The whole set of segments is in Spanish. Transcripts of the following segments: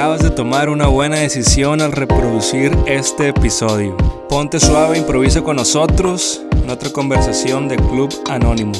acabas de tomar una buena decisión al reproducir este episodio. Ponte suave, improvisa con nosotros en otra conversación de Club Anónimo.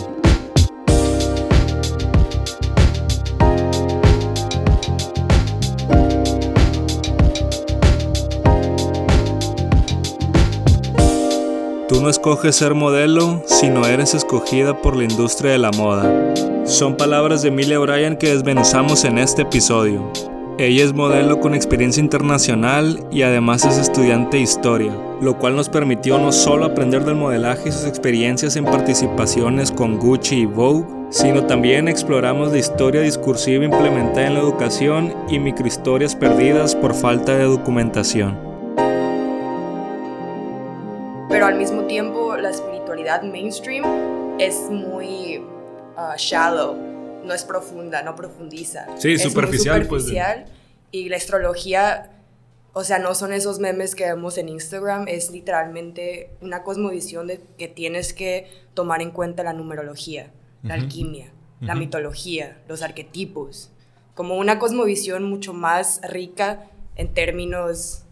Tú no escoges ser modelo, sino eres escogida por la industria de la moda. Son palabras de Emilia Bryan que desmenuzamos en este episodio. Ella es modelo con experiencia internacional y además es estudiante de historia, lo cual nos permitió no solo aprender del modelaje y sus experiencias en participaciones con Gucci y Vogue, sino también exploramos la historia discursiva implementada en la educación y microhistorias perdidas por falta de documentación. Pero al mismo tiempo la espiritualidad mainstream es muy uh, shallow no es profunda, no profundiza. Sí, es superficial. Muy superficial pues, Y la astrología, o sea, no son esos memes que vemos en Instagram, es literalmente una cosmovisión de que tienes que tomar en cuenta la numerología, la alquimia, la mitología, los arquetipos, como una cosmovisión mucho más rica en términos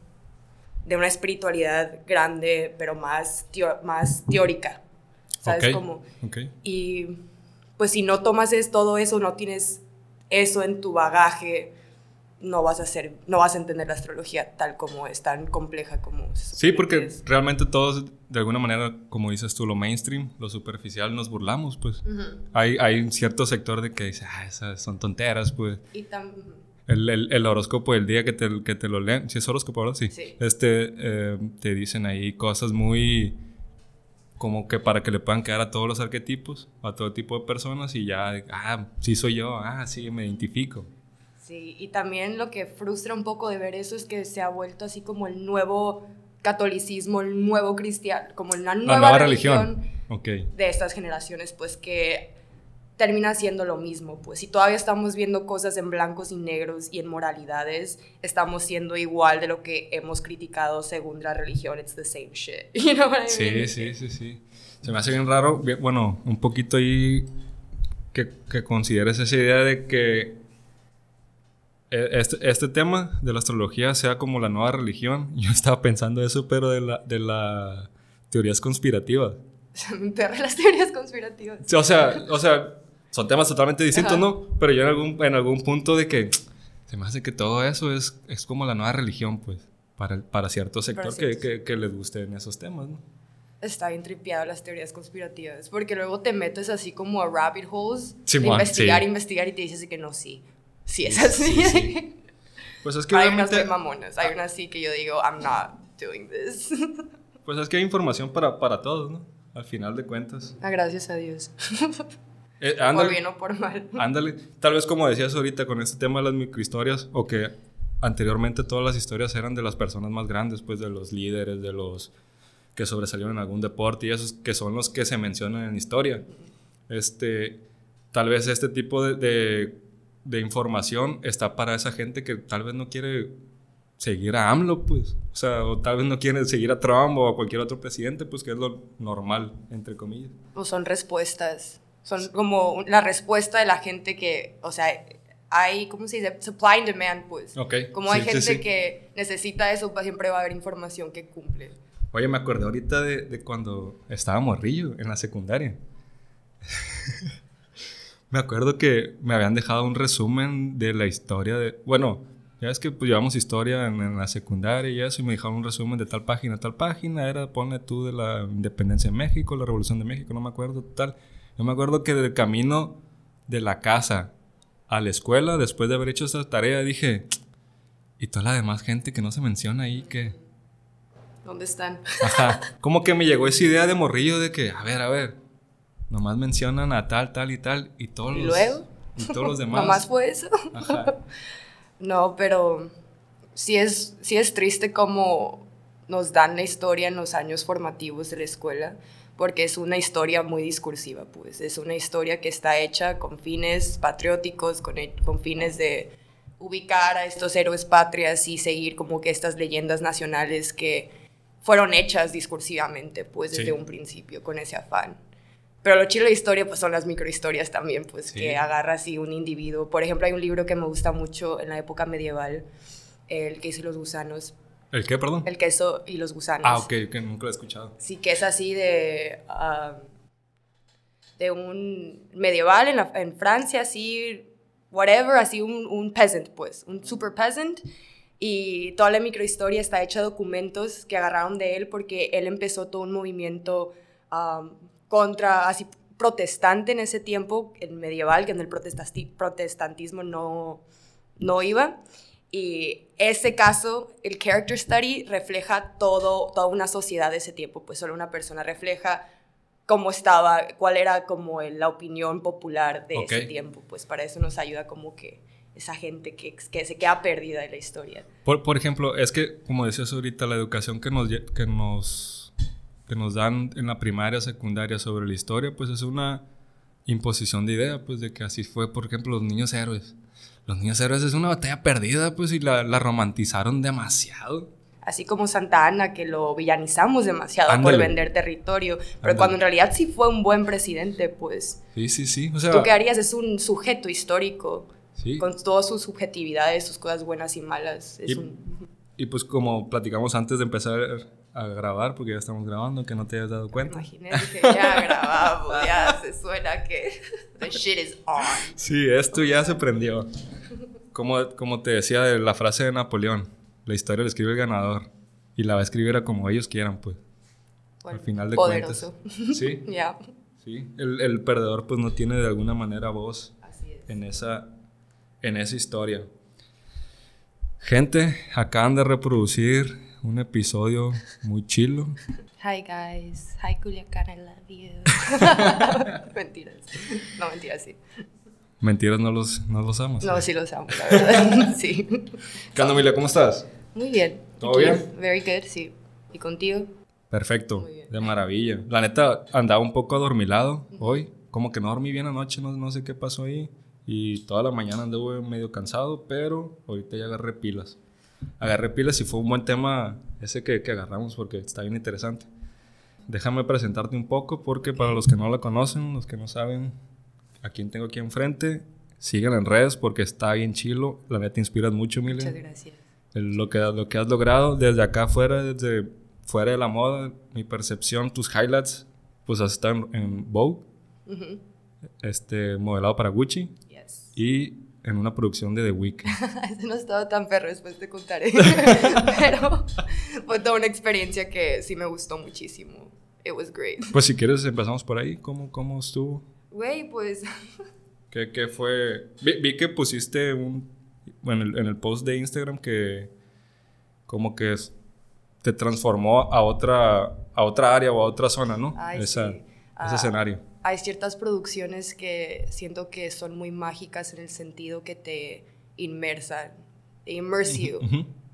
de una espiritualidad grande, pero más, más teórica. ¿Sabes? Como, Y pues si no tomas es, todo eso, no tienes eso en tu bagaje, no vas a ser, no vas a entender la astrología tal como es, tan compleja como Sí, porque realmente todos, de alguna manera, como dices tú, lo mainstream, lo superficial, nos burlamos, pues. hay, hay un cierto sector de que dice, ah, esas son tonteras, pues. Y el, el, el, horóscopo el día que te, que te lo leen, si es horóscopo ahora, sí. sí. Este, eh, te dicen ahí cosas muy como que para que le puedan quedar a todos los arquetipos, a todo tipo de personas y ya, ah, sí soy yo, ah, sí, me identifico. Sí, y también lo que frustra un poco de ver eso es que se ha vuelto así como el nuevo catolicismo, el nuevo cristiano, como una nueva, religión, de estas generaciones, pues que termina siendo lo mismo, pues si todavía estamos viendo cosas en blancos y negros y en moralidades, estamos siendo igual de lo que hemos criticado según la religión, it's the same shit, you know what I Sí, sí, sí, sí. Se me hace bien raro, bueno, un poquito ahí que, que consideres esa idea de que e, este, este, tema de la astrología sea como la nueva religión. Yo estaba pensando eso, pero de la, de la teorías conspirativas. Me las teorías conspirativas. o sea, o sea, son temas totalmente distintos, ¿no? Pero yo en algún, en algún punto de que se me hace que todo eso es, es como la nueva religión, pues, para, para cierto sector que, que, que, les gusten esos temas, ¿no? Está bien tripeado las teorías conspirativas, porque luego te metes así como a rabbit holes, investigar, investigar y te dices que no, sí, sí es así. Pues es que hay unas muy mamonas, hay unas así que yo digo, I'm not doing this. Pues es que hay información para, para todos, ¿no? Al final de cuentas. Ah, gracias a Dios. Eh, por bien o por mal. Ándale. Tal vez como decías ahorita con este tema de las microhistorias, o que anteriormente todas las historias eran de las personas más grandes, pues de los líderes, de los que sobresalieron en algún deporte y esos que son los que se mencionan en historia. Este, tal vez este tipo de, de, información está para esa gente que tal vez no quiere seguir a AMLO, pues. O sea, o tal vez no quiere seguir a Trump o a cualquier otro presidente, pues que es lo normal, entre comillas. O son respuestas son como la respuesta de la gente que, o sea, hay, ¿cómo se dice? Supply and demand, pues. Como hay gente que necesita eso, pues siempre va a haber información que cumple. Oye, me acordé ahorita de, de cuando estaba morrillo en la secundaria. me acuerdo que me habían dejado un resumen de la historia de... Bueno, ya es que pues, llevamos historia en, en, la secundaria y eso, y me dejaron un resumen de tal página, tal página, era, pone tú, de la independencia de México, la revolución de México, no me acuerdo, tal. Yo me acuerdo que del camino de la casa a la escuela, después de haber hecho esta tarea, dije, y toda la demás gente que no se menciona ahí, que... ¿Dónde están? Ajá. Como que me llegó esa idea de morrillo de que, a ver, a ver, nomás mencionan a tal, tal y tal, y todos ¿Y luego? Y todos los demás. ¿Nomás fue eso? Ajá. no, pero sí es, sí es triste como nos dan la historia en los años formativos de la escuela porque es una historia muy discursiva, pues es una historia que está hecha con fines patrióticos, con, con fines de ubicar a estos héroes patrias y seguir como que estas leyendas nacionales que fueron hechas discursivamente, pues desde un principio, con ese afán. Pero lo chido de la historia, pues son las microhistorias también, pues que agarra así un individuo. Por ejemplo, hay un libro que me gusta mucho en la época medieval, El queso y los gusanos. ¿El qué, perdón? El queso y los gusanos. Ah, ok, que nunca lo he escuchado. Sí, que es así de. Ah, de un medieval en, en Francia, así, whatever, así un, un peasant, pues, un super peasant y toda la microhistoria está hecha de documentos que agarraron de él porque él empezó todo un movimiento contra, así, protestante en ese tiempo, el medieval, que en el protestantismo no, no iba. Y ese caso, el character study, refleja todo, toda una sociedad de ese tiempo, pues solo una persona refleja cómo estaba, cuál era como la opinión popular de ese tiempo, pues para eso nos ayuda como que esa gente que, que se queda perdida en la historia. Por, por, ejemplo, es que, como decías ahorita, la educación que nos, que, nos, que nos dan en la primaria, secundaria sobre la historia, pues es una imposición de idea, pues de que así fue, por ejemplo, los niños héroes. Los niños héroes es una batalla perdida, pues, y la, la romantizaron demasiado así como Santa Ana, que lo villanizamos demasiado por vender territorio, pero cuando en realidad sí fue un buen presidente, pues... Sí, sí, sí. O sea, Tú qué harías es un sujeto histórico con todas sus subjetividades, sus cosas buenas y malas. y, pues como platicamos antes de empezar a grabar, porque ya estamos grabando, que no te hayas dado cuenta. Imaginé que ya grabamos, ya se suena que the shit is on. Sí, esto ya se prendió. Como, como te decía de la frase de Napoleón, la historia la escribe el ganador y la va a escribir como ellos quieran, pues. Al final de poderoso. cuentas. Sí. Ya. Sí, el, el, perdedor pues no tiene de alguna manera voz en esa en esa historia. Gente, acaban de reproducir un episodio muy chilo. Hi guys, hi Culiacán, I love you. mentiras. No, mentiras, sí. Mentiras no los, no los amo. No, sí los amo, la verdad. sí. ¿Qué ¿Cómo estás? Muy bien. ¿Todo bien? Very good, sí. ¿Y contigo? Perfecto, de maravilla. La neta, andaba un poco adormilado hoy. Como que no dormí bien anoche, no, no sé qué pasó ahí. Y toda la mañana anduve medio cansado, pero ahorita ya agarré pilas. Agarré pilas y fue un buen tema ese que, que agarramos porque está bien interesante. Déjame presentarte un poco porque para los que no la conocen, los que no saben a quién tengo aquí enfrente, sigan en redes porque está bien chilo. La neta inspiras mucho, Mile. Muchas gracias. lo, que, lo que has logrado desde acá afuera, desde fuera de la moda, mi percepción, tus highlights, pues has estado en, Vogue, este, modelado para Gucci y en una producción de The Weeknd. Eso no estaba tan perro, después te contaré. Pero fue toda una experiencia que sí me gustó muchísimo. It was great. Pues si quieres empezamos por ahí. ¿Cómo, cómo estuvo? Güey, pues... ¿Qué, qué fue? Vi, que pusiste un... Bueno, en el, post de Instagram que como que te transformó a otra, a otra área o a otra zona, ¿no? Esa, Ese ah, escenario hay ciertas producciones que siento que son muy mágicas en el sentido que te inmersan, te immerse you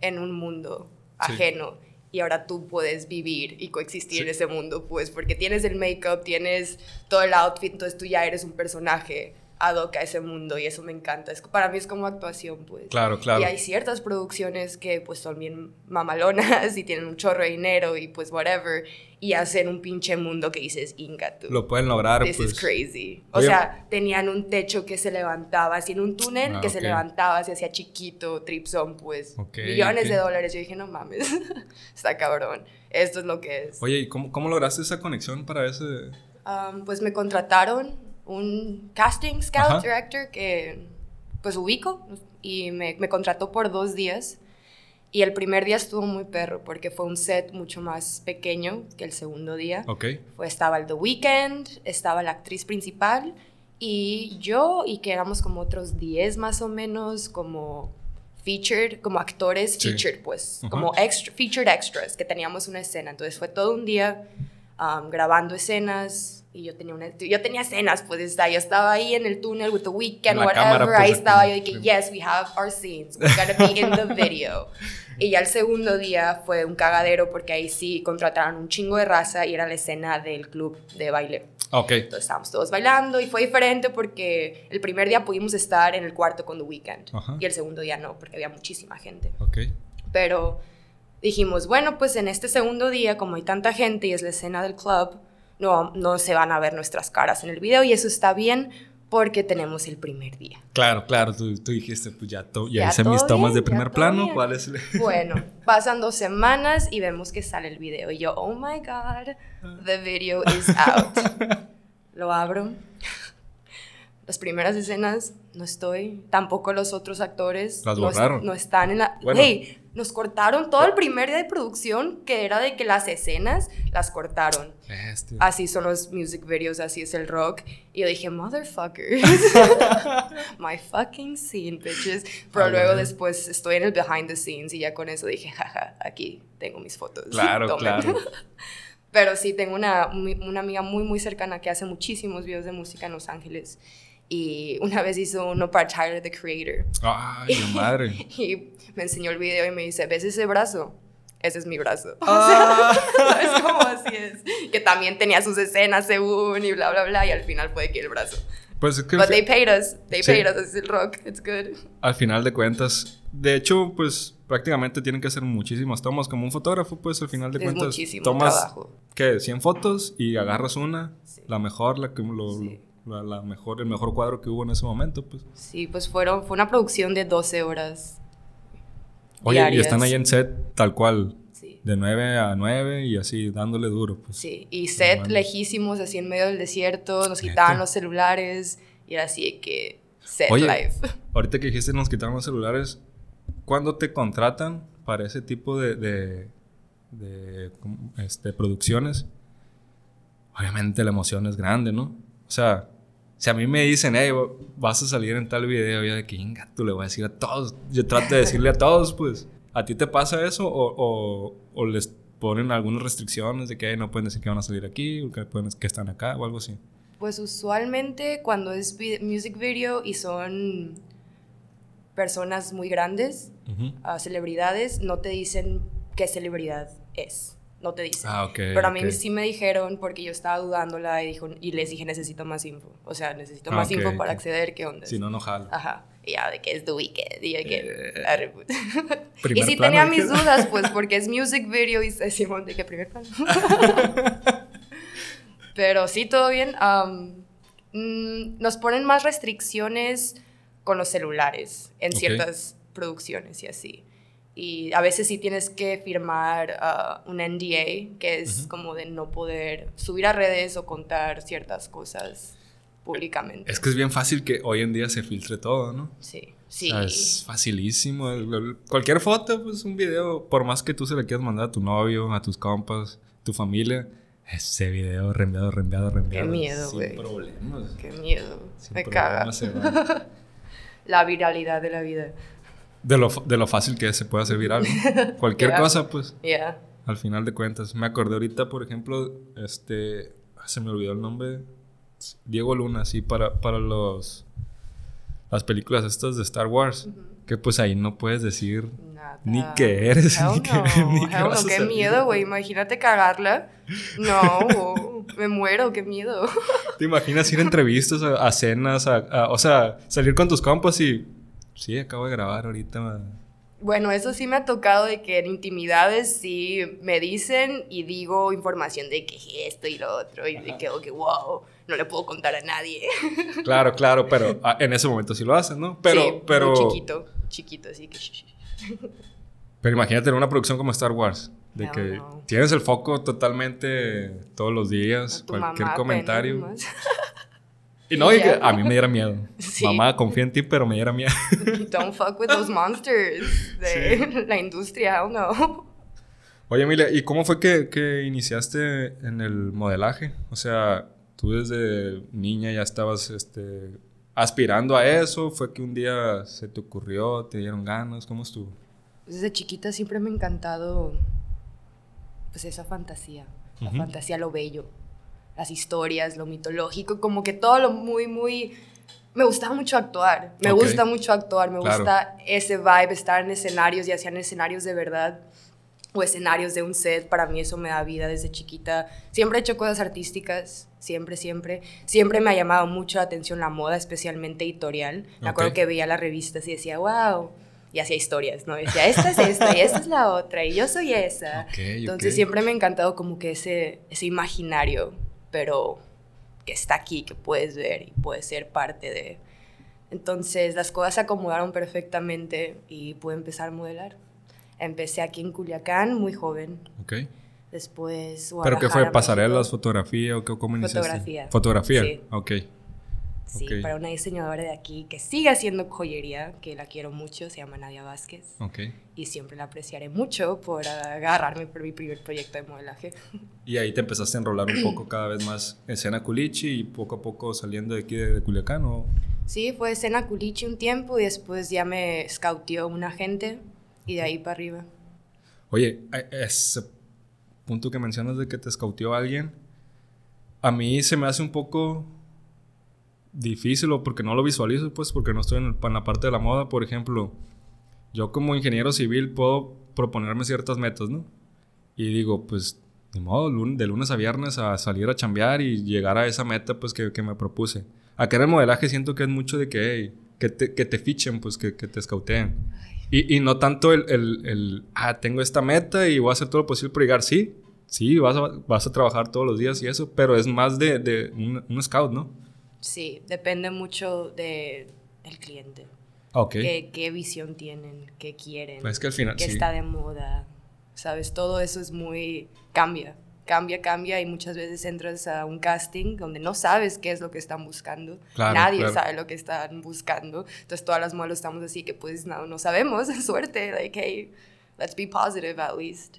en un mundo ajeno. Y ahora tú puedes vivir y coexistir en ese mundo, pues, porque tienes el make-up, tienes todo el outfit, entonces tú ya eres un personaje ad hoc a ese mundo y eso me encanta. Es, para mí es como actuación, pues. Claro, claro. Y hay ciertas producciones que pues son bien mamalonas y tienen un chorro de dinero y pues whatever y hacen un pinche mundo que dices, inga tú. Lo pueden lograr, This is pues. crazy. O sea, tenían un techo que se levantaba, así en un túnel ah, que se levantaba, se hacía chiquito, tripson, pues. millones de dólares. Yo dije, no mames, está cabrón. Esto es lo que es. Oye, ¿y cómo, cómo lograste esa conexión para ese...? Um, pues me contrataron un casting scout director que pues ubico y me, me, contrató por dos días. Y el primer día estuvo muy perro porque fue un set mucho más pequeño que el segundo día. Ok. Fue, estaba el The Weeknd, estaba la actriz principal y yo y que éramos como otros 10 más o menos como featured, como actores featured pues, como extra, featured extras que teníamos una escena. Entonces fue todo un día um, grabando escenas, y yo tenía, una, yo tenía escenas, pues está, yo estaba ahí en el túnel with the weekend, whatever, pues, ahí estaba yo dije, yes, we have our scenes, we gotta be in the video. y ya el segundo día fue un cagadero porque ahí sí contrataron un chingo de raza y era la escena del club de baile. Ok. Entonces estábamos todos bailando y fue diferente porque el primer día pudimos estar en el cuarto con The Weeknd y el segundo día no, porque había muchísima gente. Ok. Pero dijimos, bueno, pues en este segundo día, como hay tanta gente y es la escena del club, no, no se van a ver nuestras caras en el video y eso está bien porque tenemos el primer día. Claro, claro, tú, tú dijiste, pues ya, ya, hice mis tomas de primer plano, ¿cuál es Bueno, pasan dos semanas y vemos que sale el video y yo, oh my god, the video is out. Lo abro. Las primeras escenas no estoy, tampoco los otros actores Las borraron. No, están en la... Hey, nos cortaron todo el primer día de producción, que era de que las escenas las cortaron. Este. Así son los music videos, así es el rock. Y yo dije, motherfuckers. My fucking scene, bitches. Pero luego después estoy en el behind the scenes y ya con eso dije, jaja, aquí tengo mis fotos. Claro, claro. Pero sí, tengo una, una amiga muy, muy cercana que hace muchísimos videos de música en Los Ángeles y una vez hizo uno para Tyler, the Creator. ¡Ay, madre! y me enseñó el video y me dice, ¿ves ese brazo? Ese es mi brazo. Ah. es como así es. Que también tenía sus escenas según y bla, bla, bla. Y al final fue que el brazo. Pues es que... But they paid us. They paid us. Es el rock. It's good. Al final de cuentas. De hecho, pues prácticamente tienen que hacer muchísimas tomas. Como un fotógrafo, pues al final de es cuentas... muchísimo tomas, trabajo. ¿qué? 100 fotos y agarras una. La mejor, la que lo la, mejor, el mejor cuadro que hubo en ese momento, pues. Sí, pues fueron, fue una producción de 12 horas. Oye, y están ahí en set tal cual. Sí. De 9 a 9 y así, dándole duro, pues. Sí, y set lejísimos, así en medio del desierto, nos quitaban los celulares y era así que set Oye, life. Ahorita que dijiste nos quitaron los celulares, ¿cuándo te contratan para ese tipo de, de, de este, producciones? Obviamente la emoción es grande, ¿no? O sea, si a mí me dicen, hey, vas a salir en tal video, yo de que, tú le voy a decir a todos. Yo trato de decirle a todos, pues, ¿a ti te pasa eso? ¿O, o, les ponen algunas restricciones de que no pueden decir que van a salir aquí, o que, pueden, que están acá, o algo así? Pues usualmente cuando es music video y son personas muy grandes, uh celebridades, no te dicen qué celebridad es no te dicen. Ah, Pero a mí sí me dijeron porque yo estaba dudándola y, dijo, y les dije necesito más info. O sea, necesito más ah, info para acceder, ¿qué onda? Si no, no jalo. Ajá. Y ya, de que es The Weeknd. Y que... Eh, y sí tenía mis dudas, pues, porque es music video y decimos de que primer plano. Pero sí, todo bien. Mm, nos ponen más restricciones con los celulares en ciertas producciones y así. Y a veces sí tienes que firmar uh, un NDA, que es como de no poder subir a redes o contar ciertas cosas públicamente. Es que es bien fácil que hoy en día se filtre todo, ¿no? Sí, sí. es facilísimo. Cualquier foto, pues un video, por más que tú se le quieras mandar a tu novio, a tus compas, tu familia, ese video reenviado, reenviado, reenviado. Qué miedo, güey. Sin problemas. Qué miedo. Me caga. La viralidad de la vida. De lo, de lo fácil que es, se puede hacer viral. Cualquier cosa, pues. Al final de cuentas. Me acordé ahorita, por ejemplo, este. Se me olvidó el nombre. Diego Luna, sí, para, para los. Las películas estas de Star Wars. Que pues ahí no puedes decir ni qué eres, ni, qué, ni qué miedo, güey. Imagínate cagarla. No, me muero, qué miedo. ¿Te imaginas ir a entrevistas, a, cenas, a, o sea, salir con tus compas y Sí, acabo de grabar ahorita. Bueno, eso sí me ha tocado de que en intimidades sí me dicen y digo información de que esto y lo otro y de que, wow, no le puedo contar a nadie. Claro, claro, pero ah, en ese momento sí lo hacen, ¿no? Pero, sí, pero... chiquito, chiquito, así que... Pero imagínate en una producción como Star Wars, de que tienes el foco totalmente todos los días, cualquier comentario. Y no, a mí me diera miedo. Mamá, confía en ti, pero me diera miedo. Don't fuck with those monsters de la industria, I don't know. Oye, Emilia, ¿y cómo fue que, que, iniciaste en el modelaje? O sea, tú desde niña ya estabas este, aspirando a eso. ¿Fue que un día se te ocurrió, te dieron ganas? ¿Cómo estuvo? Desde chiquita siempre me ha encantado pues esa fantasía, la fantasía, lo bello las historias, lo mitológico, como que todo lo muy, muy... Me gusta mucho actuar, me gusta mucho actuar, me gusta ese vibe, estar en escenarios, ya sean escenarios de verdad o escenarios de un set, para mí eso me da vida desde chiquita. Siempre he hecho cosas artísticas, siempre, siempre. Siempre me ha llamado mucho la atención la moda, especialmente editorial. Me acuerdo que veía las revistas y decía, wow, y hacía historias, ¿no? Decía, esta es esta y esta es la otra y yo soy esa. Entonces siempre me ha encantado como que ese, ese imaginario pero que está aquí, que puedes ver y puedes ser parte de. Entonces las cosas se acomodaron perfectamente y pude empezar a modelar. Empecé aquí en Culiacán, muy joven. Ok. Después... ¿Pero qué fue? ¿Pasarelas, fotografía o qué, cómo iniciaste? Fotografía. ¿Fotografía? Sí. Ok. Sí, para una diseñadora de aquí que sigue haciendo joyería, que la quiero mucho, se llama Nadia Vázquez. Ok. Y siempre la apreciaré mucho por agarrarme por mi primer proyecto de modelaje. Y ahí te empezaste a enrolar un poco cada vez más en Sena Culichi y poco a poco saliendo de aquí de, Culiacán, ¿o? Sí, fue Sena Culichi un tiempo y después ya me scoutió un agente y de ahí para arriba. Oye, ese punto que mencionas de que te scoutió alguien, a mí se me hace un poco difícil o porque no lo visualizo, pues porque no estoy en, la parte de la moda. Por ejemplo, yo como ingeniero civil puedo proponerme ciertas metas, ¿no? Y digo, pues, de modo, de lunes a viernes a salir a chambear y llegar a esa meta, pues, que, que me propuse. Acá en el modelaje siento que es mucho de que, que, te, que te fichen, pues, que, que te escauteen. Y, y, no tanto el, el, el, ah, tengo esta meta y voy a hacer todo lo posible por llegar. Sí, sí, vas a, vas a trabajar todos los días y eso, pero es más de, de un, un scout, ¿no? Sí, depende mucho de, del cliente. Okay. ¿Qué, visión tienen? ¿Qué quieren? Pues que al final, ¿Qué está de moda? ¿Sabes? Todo eso es muy... cambia, cambia, cambia y muchas veces entras a un casting donde no sabes qué es lo que están buscando. Nadie sabe lo que están buscando. Entonces todas las modelos estamos así que pues no, no sabemos, suerte, like hey, let's be positive at least.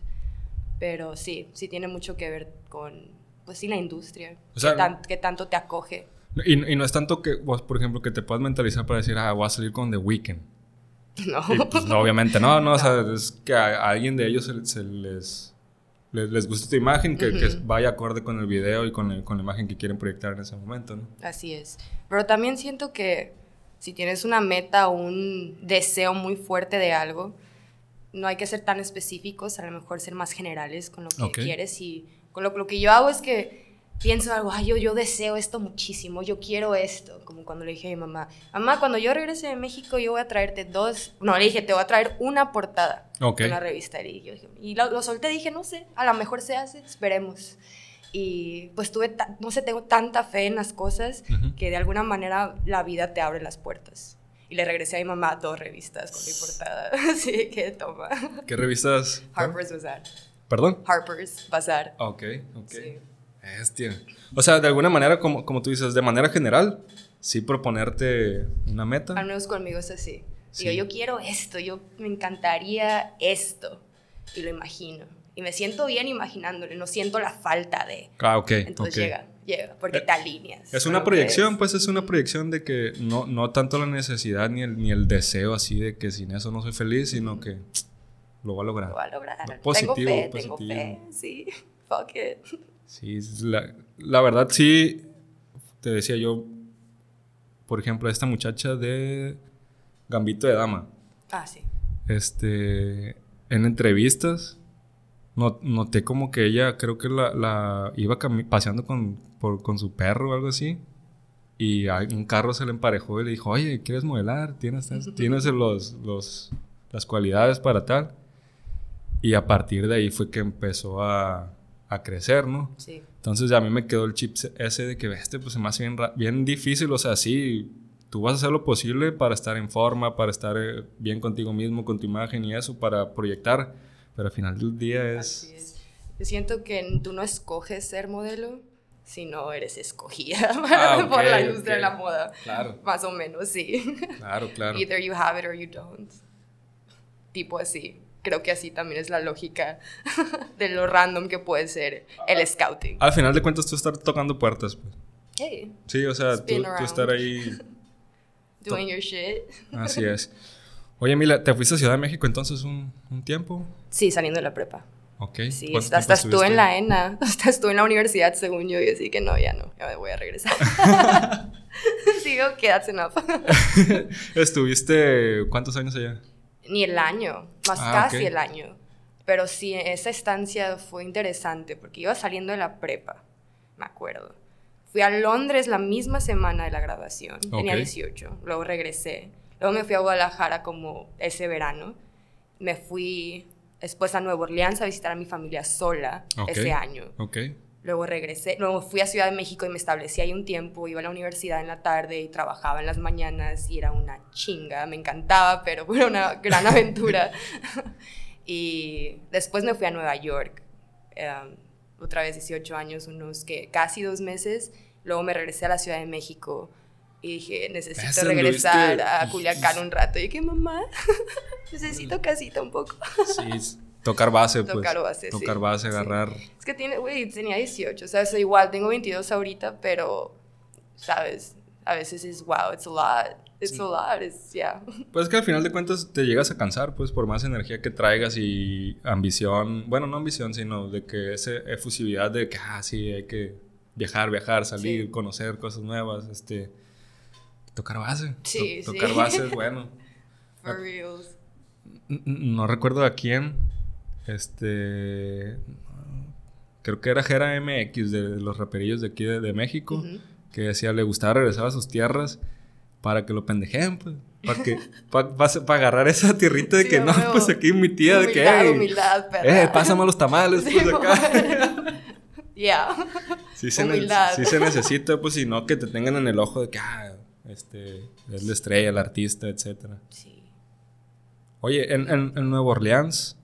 Pero sí, sí tiene mucho que ver con, pues sí, la industria, o sea, qué tanto te acoge. Y, y, no es tanto que vos, por ejemplo, que te puedas mentalizar para decir, ah, voy a salir con The Weeknd. No. Pues, no obviamente no, no, o sea, es que a, alguien de ellos se, les, les, gusta tu imagen, que, que, vaya acorde con el video y con, con, la imagen que quieren proyectar en ese momento, ¿no? Así es. Pero también siento que si tienes una meta o un deseo muy fuerte de algo, no hay que ser tan específicos, a lo mejor ser más generales con lo que quieres y con lo, lo que yo hago es que pienso algo, ay, yo, yo deseo esto muchísimo, yo quiero esto, como cuando le dije a mi mamá, mamá, cuando yo regrese de México yo voy a traerte dos, no, le dije, te voy a traer una portada de una revista. Y, yo y lo, solté, dije, no sé, a lo mejor se hace, esperemos. Y pues tuve, no sé, tengo tanta fe en las cosas que de alguna manera la vida te abre las puertas. Y le regresé a mi mamá dos revistas con mi portada. Así que toma. ¿Qué revistas? Harper's Bazaar. ¿Perdón? Harper's Bazaar. Ok, ok. Sí. O sea, de alguna manera, como, como tú dices, de manera general, sí proponerte una meta. Al menos conmigo es así. Digo, yo quiero esto, yo me encantaría esto. Y lo imagino. Y me siento bien imaginándolo, no siento la falta de. Ah, ok. Entonces llega, llega, porque te alineas. Es una proyección, pues es una proyección de que no, no tanto la necesidad ni el, ni el deseo así de que sin eso no soy feliz, sino que lo voy a lograr. Lo voy a lograr. Positivo, tengo fe, positivo. Tengo fe, sí. Fuck it. Sí, la, la, verdad sí, te decía yo, por ejemplo, esta muchacha de Gambito de Dama. Ah, sí. Este, en entrevistas, noté como que ella, creo que la, la iba paseando con, por, con su perro o algo así. Y un carro se le emparejó y le dijo, oye, ¿quieres modelar? ¿Tienes, tienes los, los, las cualidades para tal? Y a partir de ahí fue que empezó a, a crecer, ¿no? Sí. Entonces a mí me quedó el chip ese de que, este, pues se me hace bien, bien difícil, o sea, sí, tú vas a hacer lo posible para estar en forma, para estar eh, bien contigo mismo, con tu imagen y eso, para proyectar, pero al final del día es... Así es. Yo siento que tú no escoges ser modelo, sino eres escogida ah, por la industria de la moda. Claro. Más o menos, sí. Claro, claro. Either you have it or you don't. Tipo así creo que así también es la lógica de lo random que puede ser el scouting. Al final de cuentas, tú estar tocando puertas, pues. Hey. Sí, o sea, tú, estar ahí. Doing your shit. Así es. Oye, Mila, ¿te fuiste a Ciudad de México entonces un, un tiempo? Sí, saliendo de la prepa. Ok. Sí, hasta estuve en la ENA, hasta estuve en la universidad, según yo, y así que no, ya no, ya me voy a regresar. Sigo, que that's enough. ¿Estuviste cuántos años allá? Ni el año, más ah, casi el año. Pero sí, esa estancia fue interesante porque iba saliendo de la prepa, me acuerdo. Fui a Londres la misma semana de la graduación, tenía 18, luego regresé. Luego me fui a Guadalajara como ese verano. Me fui después a Nueva Orleans a visitar a mi familia sola ese año. Okay. Luego regresé, luego fui a Ciudad de México y me establecí ahí un tiempo, iba a la universidad en la tarde y trabajaba en las mañanas y era una chinga, me encantaba, pero fue una gran aventura. y después me fui a Nueva York, em, otra vez 18 años, unos que casi dos meses, luego me regresé a la Ciudad de México y dije, necesito regresar a Culiacán un rato. Y dije, mamá, necesito casita un poco. sí, tocar base, pues. Tocar base, Tocar base, agarrar. Es que tiene, güey, tenía 18, o sea, es igual, tengo 22 ahorita, pero, ¿sabes? A veces es, wow, it's a lot. It's a lot, it's, yeah. Pues es que al final de cuentas te llegas a cansar, pues, por más energía que traigas y ambición, bueno, no ambición, sino de que esa efusividad de que, ah, sí, hay que viajar, viajar, salir, conocer cosas nuevas, este Tocar base. Sí, Tocar base es bueno. For reals. No recuerdo a quién. Este. Creo que era Jera MX de los raperillos de aquí de, México. Que decía, le gustaba regresar a sus tierras para que lo pendejen, pues. Para que, para agarrar esa tierrita de que no, pues aquí mi tía de que. humildad, Eh, pásame los tamales, pues acá. Ya. Sí, se sí se necesita, pues, si no que te tengan en el ojo de que, ah, este, es la estrella, el artista, etc. Sí. Oye, en, en, Nueva Orleans,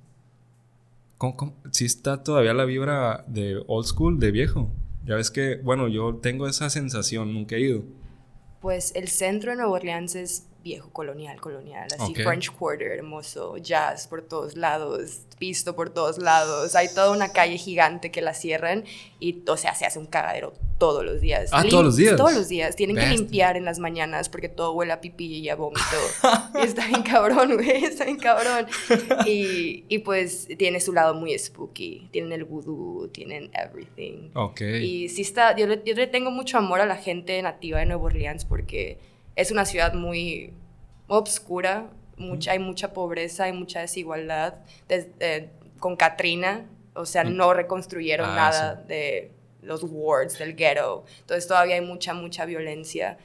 ¿cómo, sí está todavía la vibra de old school, de viejo? Ya ves que, bueno, yo tengo esa sensación, nunca he ido. Pues el centro de Nueva Orleans es viejo, colonial, colonial, así French Quarter, hermoso, jazz por todos lados, pisto por todos lados, hay toda una calle gigante que la cierran y, o sea, se hace un cagadero todos los días. Ah, todos los días. Todos los días, tienen que limpiar en las mañanas porque todo huele a pipí y a vómito. está bien cabrón, güey, está bien cabrón. Y, y, pues tiene su lado muy spooky, tienen el voodoo, tienen everything. Ok. Y sí está, yo le, yo le tengo mucho amor a la gente nativa de Nueva Orleans porque es una ciudad muy obscura, mucha, hay mucha pobreza, hay mucha desigualdad. Eh, con Katrina, o sea, mm. no reconstruyeron ah, nada de los wards, del ghetto. Entonces todavía hay mucha, mucha violencia.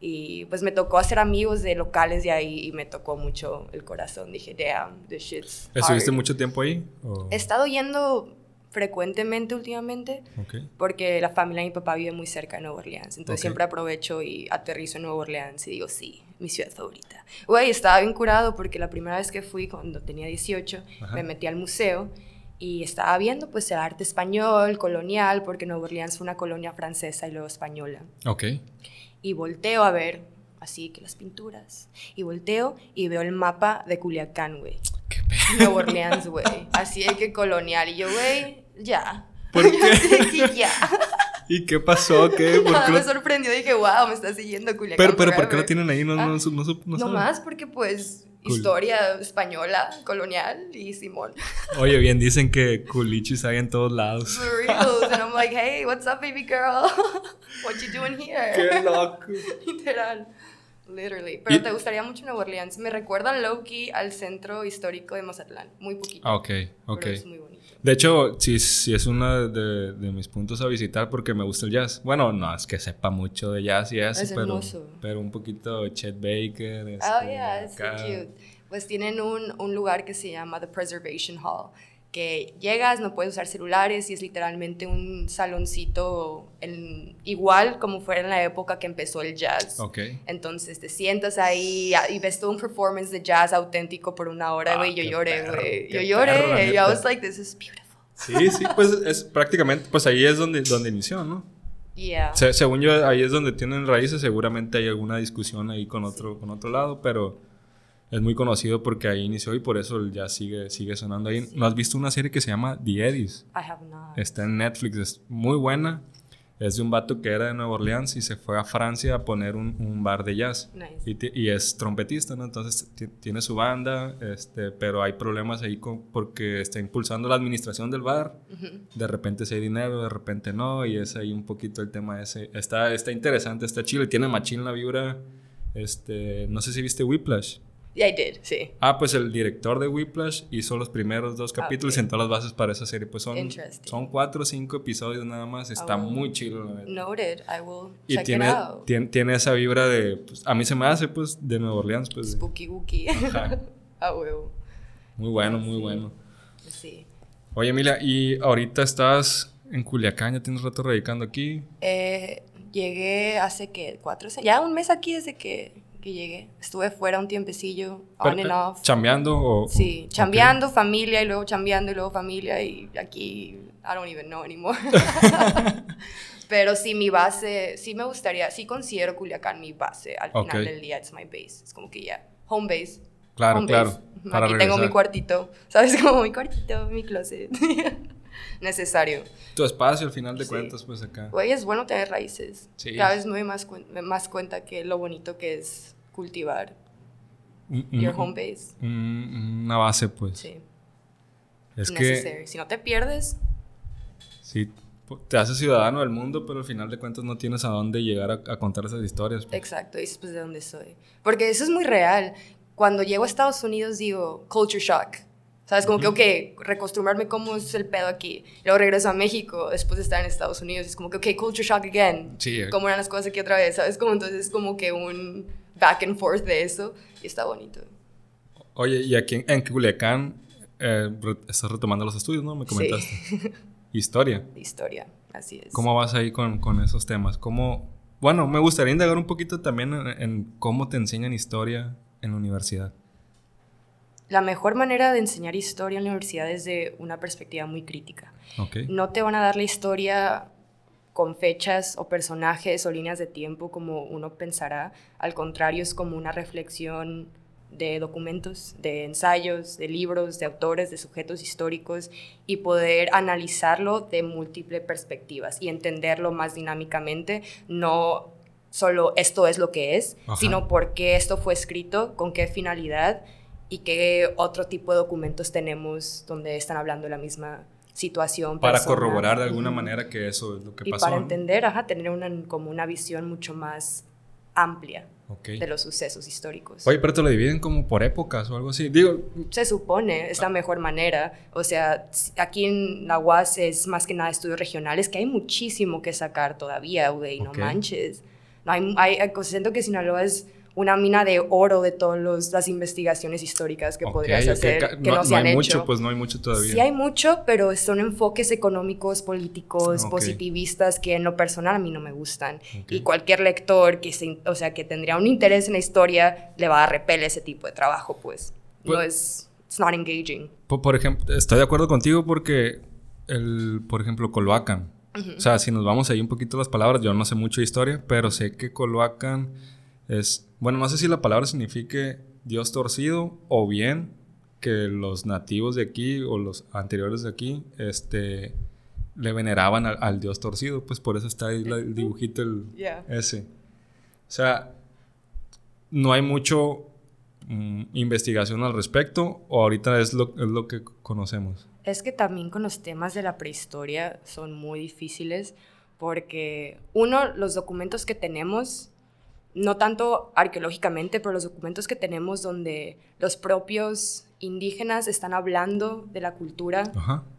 Y pues me tocó hacer amigos de locales de ahí y me tocó mucho el corazón. Dije, damn, this shit's ¿Estuviste mucho tiempo ahí? He estado yendo frecuentemente últimamente, porque la familia de mi papá vive muy cerca de Nueva Orleans, entonces siempre aprovecho y aterrizo en Nueva Orleans y digo, sí, mi ciudad favorita. Güey, estaba bien curado porque la primera vez que fui, cuando tenía 18, me metí al museo y estaba viendo pues el arte español, colonial, porque Nueva Orleans fue una colonia francesa y luego española. Ok. Y volteo a ver, así que las pinturas, y volteo y veo el mapa de Culiacán, güey. Nueva Orleans, güey. Así hay que colonial. Y yo, güey, ya. ¿Por qué? ya. ¿Y qué pasó? ¿Qué? ¿Por me sorprendió. Dije, wow, me está siguiendo Culiacán. Pero, pero ¿por qué lo tienen ahí? No, no, no, no, no, más porque, pues, historia española, colonial y Simón. Oye, bien, dicen que culichis hay en todos lados. For real. And I'm like, hey, what's up, baby girl? What you doing here? Qué loco. Literal. Literally. Pero te gustaría mucho Nueva Orleans. Me recuerdan low-key al centro histórico de Mazatlán. Muy poquito. Ah, ok, ok. Pero es muy. De hecho, sí, sí es uno de, de, mis puntos a visitar porque me gusta el jazz. Bueno, no es que sepa mucho de jazz y eso, pero, pero un poquito Chet Baker. Este, oh, yeah, it's so cute. Pues tienen un, un lugar que se llama The Preservation Hall que llegas, no puedes usar celulares y es literalmente un saloncito igual como fuera en la época que empezó el jazz. Okay. Entonces te sientas ahí y ves todo un performance de jazz auténtico por una hora, güey. yo lloré, güey. Yo lloré. y I was like, this is beautiful. Sí, sí, pues es prácticamente, pues ahí es donde, donde inició, ¿no? Yeah. según yo, ahí es donde tienen raíces. Seguramente hay alguna discusión ahí con otro, con otro lado, pero es muy conocido porque ahí inició y por eso ya sigue, sigue sonando ahí. ¿No has visto una serie que se llama The Eddies? I have not. Está en Netflix, es muy buena. Es de un vato que era de Nueva Orleans y se fue a Francia a poner un, un bar de jazz. Nice. Y, es trompetista, ¿no? Entonces tiene su banda, este, pero hay problemas ahí con, porque está impulsando la administración del bar. De repente se hay dinero, de repente no, y es ahí un poquito el tema ese. Está, está interesante, está chido y tiene machín la vibra. Este, no sé si viste Whiplash. Yeah, I did, sí. Ah, pues el director de Whiplash hizo los primeros dos capítulos y sentó las bases para esa serie. Pues son, son cuatro o cinco episodios nada más. Está muy chido, la Noted, I will y check tiene, it out. Tiene, tiene, esa vibra de. Pues, a mí se me hace, pues, de Nueva Orleans. Pues, Spooky Wookie. Muy bueno, muy bueno. Sí. Oye, Emilia, y ahorita estás en Culiacán? ¿Ya tienes rato radicando aquí? Eh, llegué hace que cuatro, ya un mes aquí desde que, que llegué. Estuve fuera un tiempecillo, on and off. ¿Chambeando o...? Sí, chambeando, familia, y luego chambeando, y luego familia, y aquí, I don't even know anymore. Pero sí, mi base, sí me gustaría, sí considero Culiacán mi base. Al final del día, it's my base. Es como que ya, home base. Claro, claro. Aquí tengo mi cuartito, ¿sabes? Como mi cuartito, mi closet. Necesario. Tu espacio, al final de cuentas, pues acá. Güey, es bueno tener raíces. Sí. Cada vez me doy más, más cuenta que lo bonito que es cultivar mm, mm, your home base. Mm, una base, pues. Sí. Es que... Si no te pierdes... Sí, te haces ciudadano del mundo, pero al final de cuentas no tienes a dónde llegar a, contar esas historias. Pues. Exacto, dices, pues, ¿de dónde soy? Porque eso es muy real. Cuando llego a Estados Unidos digo, culture shock. ¿Sabes? Como que, ok, recostumbrarme cómo es el pedo aquí. Luego regreso a México después de estar en Estados Unidos. Es como que, ok, culture shock again. Sí. Eh. ¿Cómo eran las cosas aquí otra vez? ¿Sabes? Como entonces es como que un back and forth de eso. Y está bonito. Oye, y aquí en, Culiacán eh, estás retomando los estudios, ¿no? Me comentaste. Sí. Historia. Historia, así es. ¿Cómo vas ahí con, con esos temas? ¿Cómo, bueno, me gustaría indagar un poquito también en, cómo te enseñan historia en la universidad. La mejor manera de enseñar historia en la universidad es de una perspectiva muy crítica. Okay. No te van a dar la historia con fechas o personajes o líneas de tiempo como uno pensará. Al contrario, es como una reflexión de documentos, de ensayos, de libros, de autores, de sujetos históricos y poder analizarlo de múltiples perspectivas y entenderlo más dinámicamente, no solo esto es lo que es, sino por qué esto fue escrito, con qué finalidad y qué otro tipo de documentos tenemos donde están hablando la misma situación. Para corroborar de alguna manera que eso es lo que pasó. Y para entender, ajá, tener una, como una visión mucho más amplia de los sucesos históricos. Oye, pero te lo dividen como por épocas o algo así. Digo, se supone, es la mejor manera. O sea, aquí en la UAS es más que nada estudios regionales, que hay muchísimo que sacar todavía, güey, no manches. No hay, hay, siento que Sinaloa es una mina de oro de todas las investigaciones históricas que podrías hacer, que no, se han hay mucho, pues no hay mucho todavía. Sí hay mucho, pero son enfoques económicos, políticos, positivistas que en lo personal a mí no me gustan. Y cualquier lector que, se, o sea, que tendría un interés en la historia le va a repeler ese tipo de trabajo, pues. no pues es... It's not engaging. Por, ejemplo, estoy de acuerdo contigo porque, el, por ejemplo, Coloacan. O sea, si nos vamos ahí un poquito las palabras, yo no sé mucho de historia, pero sé que Coloacan es, bueno, no sé si la palabra signifique Dios torcido o bien que los nativos de aquí o los anteriores de aquí, este, le veneraban al, Dios torcido, pues por eso está ahí el dibujito el, ese. O sea, no hay mucho mm, investigación al respecto o ahorita es lo, es lo que conocemos. Es que también con los temas de la prehistoria son muy difíciles porque uno, los documentos que tenemos no tanto arqueológicamente, pero los documentos que tenemos donde los propios indígenas están hablando de la cultura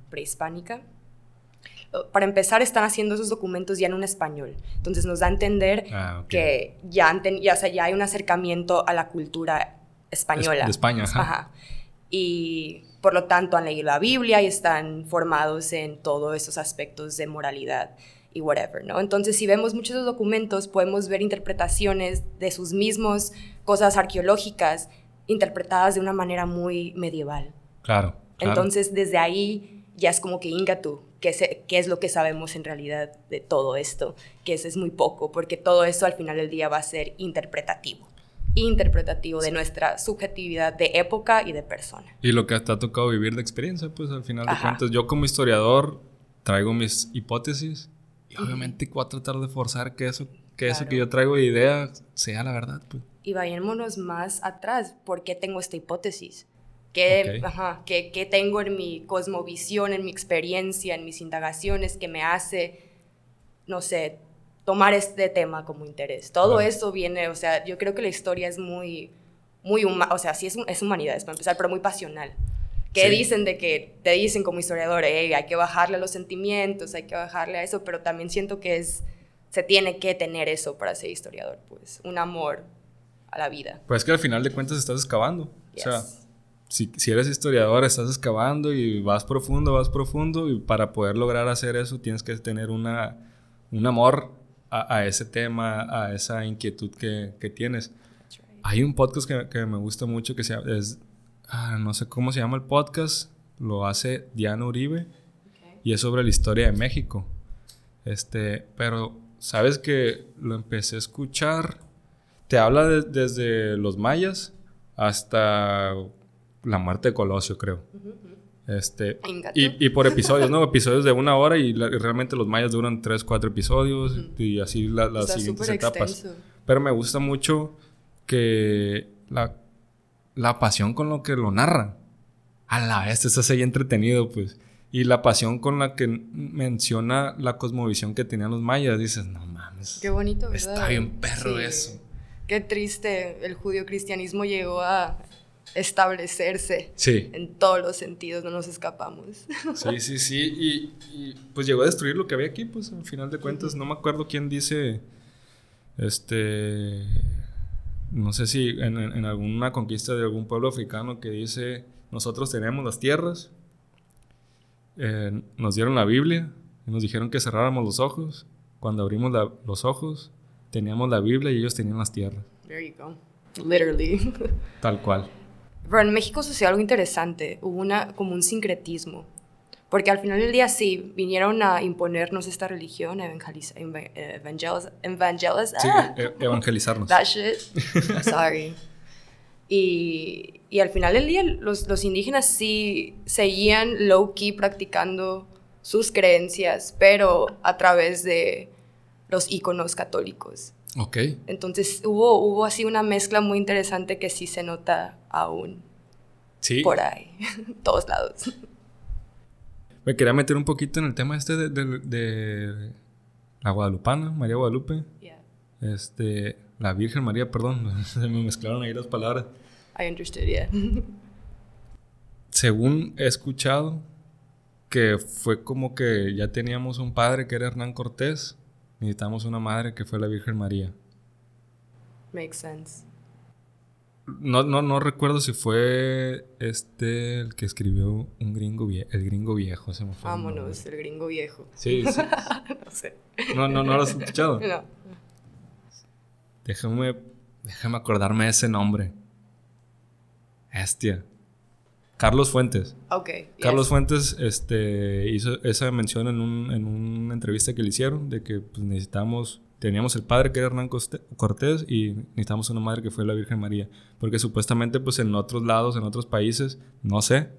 prehispánica. Para empezar, están haciendo esos documentos ya en un español. Entonces nos da a entender ah, que ya, ya, ya hay un acercamiento a la cultura española. de España, ajá. Y por lo tanto han leído la Biblia y están formados en todos esos aspectos de moralidad y whatever, ¿no? Entonces, si vemos muchos de los documentos, podemos ver interpretaciones de sus mismos cosas arqueológicas interpretadas de una manera muy medieval. Claro. Entonces, desde ahí ya es como que inga tú, ¿qué, ¿qué es lo que sabemos en realidad de todo esto? Que eso es muy poco, porque todo eso al final del día va a ser interpretativo interpretativo de nuestra subjetividad de época y de persona. Y lo que te ha tocado vivir de experiencia, pues al final de cuentas, yo como historiador traigo mis hipótesis y obviamente voy a tratar de forzar que eso que, eso que yo traigo de idea sea la verdad. Pues. Y vayámonos más atrás. ¿Por qué tengo esta hipótesis? ¿Qué, ajá, ¿qué, ¿Qué tengo en mi cosmovisión, en mi experiencia, en mis indagaciones que me hace, no sé, tomar este tema como interés? Todo eso viene, o sea, yo creo que la historia es muy, muy humana, o sea, sí es, es humanidad, para empezar, pero muy pasional que dicen de que te dicen como historiador, hay que bajarle a los sentimientos, hay que bajarle a eso, pero también siento que es, se tiene que tener eso para ser historiador, pues, un amor a la vida. Pues que al final de cuentas estás excavando. O sea, si, si, eres historiador, estás excavando y vas profundo, vas profundo, y para poder lograr hacer eso tienes que tener una, un amor a, a ese tema, a esa inquietud que, que tienes. Hay un podcast que, que, me gusta mucho que se es, ah, no sé cómo se llama el podcast, lo hace Diana Uribe y es sobre la historia de México. Este, pero sabes que lo empecé a escuchar, te habla desde los mayas hasta la muerte de Colosio, creo. Este, y, y, por episodios, ¿no? episodios de una hora y, realmente los mayas duran tres, cuatro episodios y así las siguientes etapas. Pero me gusta mucho que la, la pasión con lo que lo narran. A la vez, estás ahí entretenido, pues. Y la pasión con la que menciona la cosmovisión que tenían los mayas, dices, no mames. Qué bonito, ¿verdad? Está bien perro eso. Qué triste, el judío-cristianismo llegó a establecerse sí. en todos los sentidos, no nos escapamos. Sí, sí, sí, y, pues llegó a destruir lo que había aquí, pues al final de cuentas, no me acuerdo quién dice, este, no sé si en, en alguna conquista de algún pueblo africano que dice, nosotros tenemos las tierras, eh, nos dieron la Biblia y nos dijeron que cerráramos los ojos. Cuando abrimos los ojos, teníamos la Biblia y ellos tenían las tierras. There you go. Literally. Tal cual. Pero en México sucedió algo interesante. Hubo una, como un sincretismo. Porque al final del día sí, vinieron a imponernos esta religión, evangeliz evangeliz sí, e-, evangelizarnos. That shit. Sorry. Y, y al final del día los, los indígenas sí seguían low-key practicando sus creencias, pero a través de los íconos católicos. Ok. Entonces hubo, hubo así una mezcla muy interesante que sí se nota aún. Sí. Por ahí, todos lados. Me quería meter un poquito en el tema este de, de, de la Guadalupana, María Guadalupe. Yeah. Este, la Virgen María, perdón, se me mezclaron ahí las palabras. I understood, yeah. Según he escuchado, que fue como que ya teníamos un padre que era Hernán Cortés, necesitamos una madre que fue la Virgen María. Makes sense. No, no, no recuerdo si fue este el que escribió un gringo viejo, el gringo viejo, se me fue. Vámonos, el, gringo viejo. Sí, sí. no sé. No, no, no lo has escuchado. No. Déjame, déjame acordarme de ese nombre. Hostia. Carlos Fuentes. Ok. Carlos Fuentes este, hizo esa mención en, un, en, una entrevista que le hicieron de que pues, necesitamos, teníamos el padre que era Hernán Cortés y necesitamos una madre que fue la Virgen María. Porque supuestamente pues en otros lados, en otros países, no sé,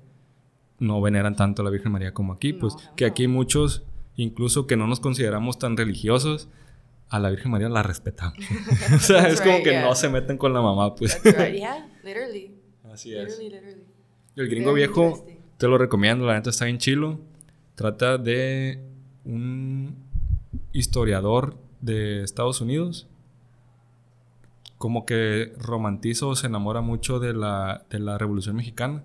no veneran tanto a la Virgen María como aquí. pues que aquí muchos, incluso que no nos consideramos tan religiosos, a la Virgen María la respetamos. o sea, es como que no se meten con la mamá, pues. yeah, literally. Así es. El gringo viejo, te lo recomiendo, la neta está en chilo. Trata de un historiador de Estados Unidos. Como que romantiza o se enamora mucho de la, de la Revolución Mexicana.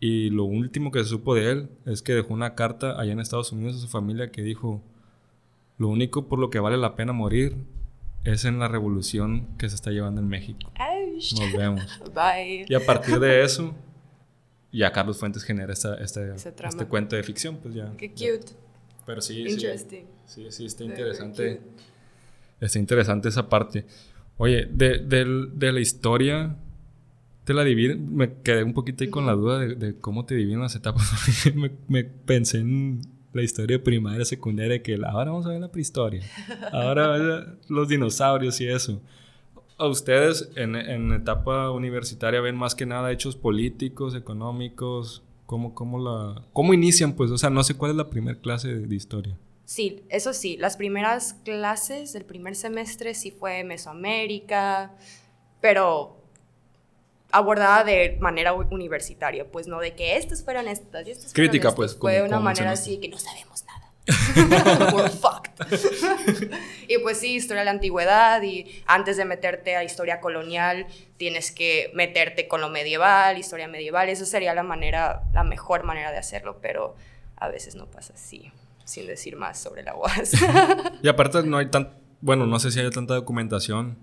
Y lo último que se supo de él es que dejó una carta allá en Estados Unidos a su familia que dijo, lo único por lo que vale la pena morir es en la revolución que se está llevando en México. Nos vemos. Bye. Y a partir de eso, ya Carlos Fuentes genera esta, este cuento de ficción, pues ya. Qué cute. Pero sí, sí. Sí, sí, está interesante. Está interesante esa parte. Oye, de, de, la historia, te la divino. Me quedé un poquito ahí con la duda de, cómo te dividen las etapas. me, me pensé en la historia primaria, secundaria, que ahora vamos a ver la prehistoria, ahora los dinosaurios y eso. ¿A ustedes en, en, etapa universitaria ven más que nada hechos políticos, económicos? ¿Cómo, cómo, la, ¿Cómo inician? Pues, o sea, no sé cuál es la primera clase de, de historia. Sí, eso sí, las primeras clases del primer semestre sí fue Mesoamérica, pero abordada de manera universitaria, pues no de que estas fueran estas y estas Crítica, pues. Fue de una manera así que no sabemos nada. We're fucked. y pues sí, historia de la antigüedad y antes de meterte a historia colonial tienes que meterte con lo medieval, historia medieval, eso sería la manera, la mejor manera de hacerlo, pero a veces no pasa así, sin decir más sobre la UAS. y aparte no hay tan, bueno, no sé si hay tanta documentación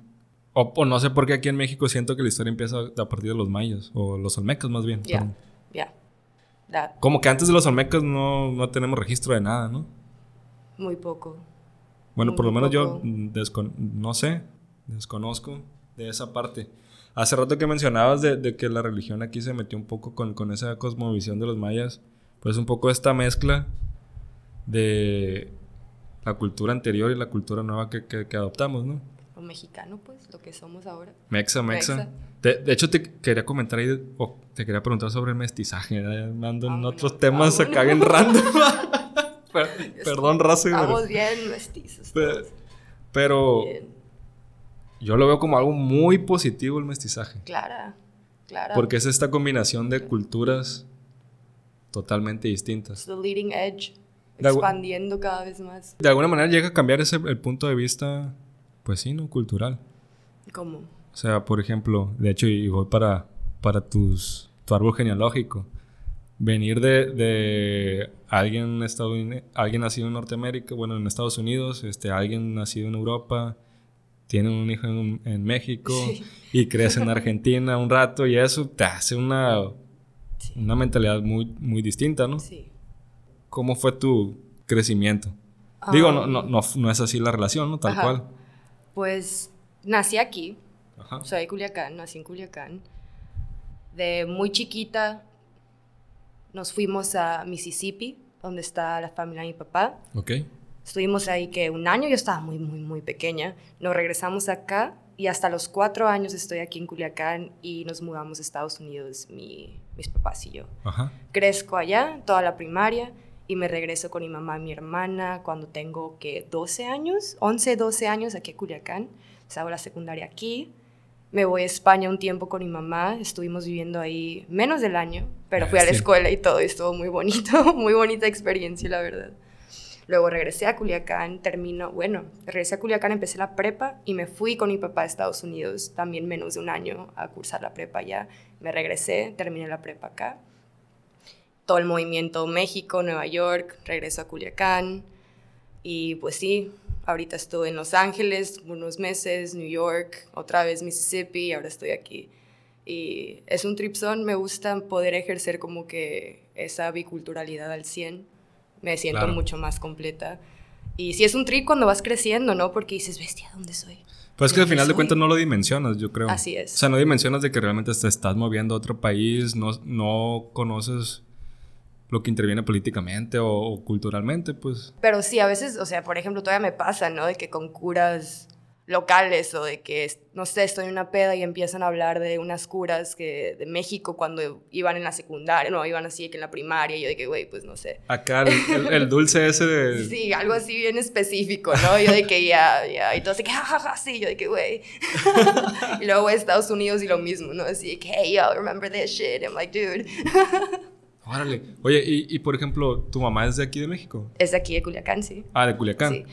O, no sé por qué aquí en México siento que la historia empieza a partir de los mayas, o los olmecas más bien. Ya, ya. Como que antes de los olmecas no, no, tenemos registro de nada, ¿no? Muy poco. Bueno, por lo menos yo no sé, desconozco de esa parte. Hace rato que mencionabas de, de, que la religión aquí se metió un poco con, con esa cosmovisión de los mayas, pues un poco esta mezcla de la cultura anterior y la cultura nueva que, que, adoptamos, ¿no? Mexicano, pues, lo que somos ahora. Mexa, mexa. De, hecho, te quería comentar ahí, o te quería preguntar sobre el mestizaje. Ando en ah, otros temas se caguen random. Perdón, raza. Estamos bien mestizos. Pero, yo lo veo como algo muy positivo el mestizaje. Claro, claro. Porque es esta combinación de culturas totalmente distintas. The leading edge expandiendo cada vez más. De alguna manera llega a cambiar ese, el punto de vista, pues sí, ¿no? Cultural. ¿Cómo? O sea, por ejemplo, de hecho, y voy para, para tus, tu árbol genealógico. Venir de, de alguien, alguien nacido en Norteamérica, bueno, en Estados Unidos, este, alguien nacido en Europa, tiene un hijo en, México y crece en Argentina un rato y eso te hace una, una mentalidad muy, muy distinta, ¿no? Sí. ¿Cómo fue tu crecimiento? Digo, no, no, no, no, es así la relación, ¿no? Tal cual. Pues nací aquí. Soy de Culiacán, nací en Culiacán. De muy chiquita nos fuimos a Mississippi, donde está la familia de mi papá. Ok. Estuvimos ahí que un año, yo estaba muy, muy, muy pequeña. Nos regresamos acá y hasta los cuatro años estoy aquí en Culiacán y nos mudamos a Estados Unidos, mi, mis papás y yo. Ajá. Crezco allá, toda la primaria y me regreso con mi mamá y mi hermana cuando tengo que 12 años, 11, 12 años aquí en Culiacán. O hago la secundaria aquí. Me voy a España un tiempo con mi mamá, estuvimos viviendo ahí menos del año, pero fui a la escuela y todo, y estuvo muy bonito, muy bonita experiencia, la verdad. Luego regresé a Culiacán, termino, bueno, regresé a Culiacán, empecé la prepa y me fui con mi papá a Estados Unidos, también menos de un año a cursar la prepa allá. Me regresé, terminé la prepa acá todo el movimiento México, Nueva York, regreso a Culiacán y pues sí, ahorita estoy en Los Ángeles unos meses, New York, otra vez Mississippi, ahora estoy aquí. Y es un tripson, me gusta poder ejercer como que esa biculturalidad al 100, me siento mucho más completa. Y sí es un trip cuando vas creciendo, ¿no? Porque dices, bestia, ¿dónde soy? Pues es que al final de cuentas no lo dimensionas, yo creo. Así es. O sea, no dimensionas de que realmente te estás moviendo a otro país, no, no conoces lo que interviene políticamente o, culturalmente, pues. Pero sí, a veces, o sea, por ejemplo, todavía me pasa, ¿no? De que con curas locales o de que, no sé, estoy en una peda y empiezan a hablar de unas curas que de México cuando iban en la secundaria, no, iban así que en la primaria, y yo de que, güey, pues no sé. Acá el, dulce ese de... Sí, algo así bien específico, ¿no? Yo de que ya, ya, y todos de que, jajaja, sí, yo de que, güey. y luego Estados Unidos y lo mismo, ¿no? Así de que, hey, yo, remember this shit? I'm like, dude. Órale. Oye, y, por ejemplo, ¿tu mamá es de aquí de México? Es de aquí, de Culiacán, sí. Ah, de Culiacán. Sí.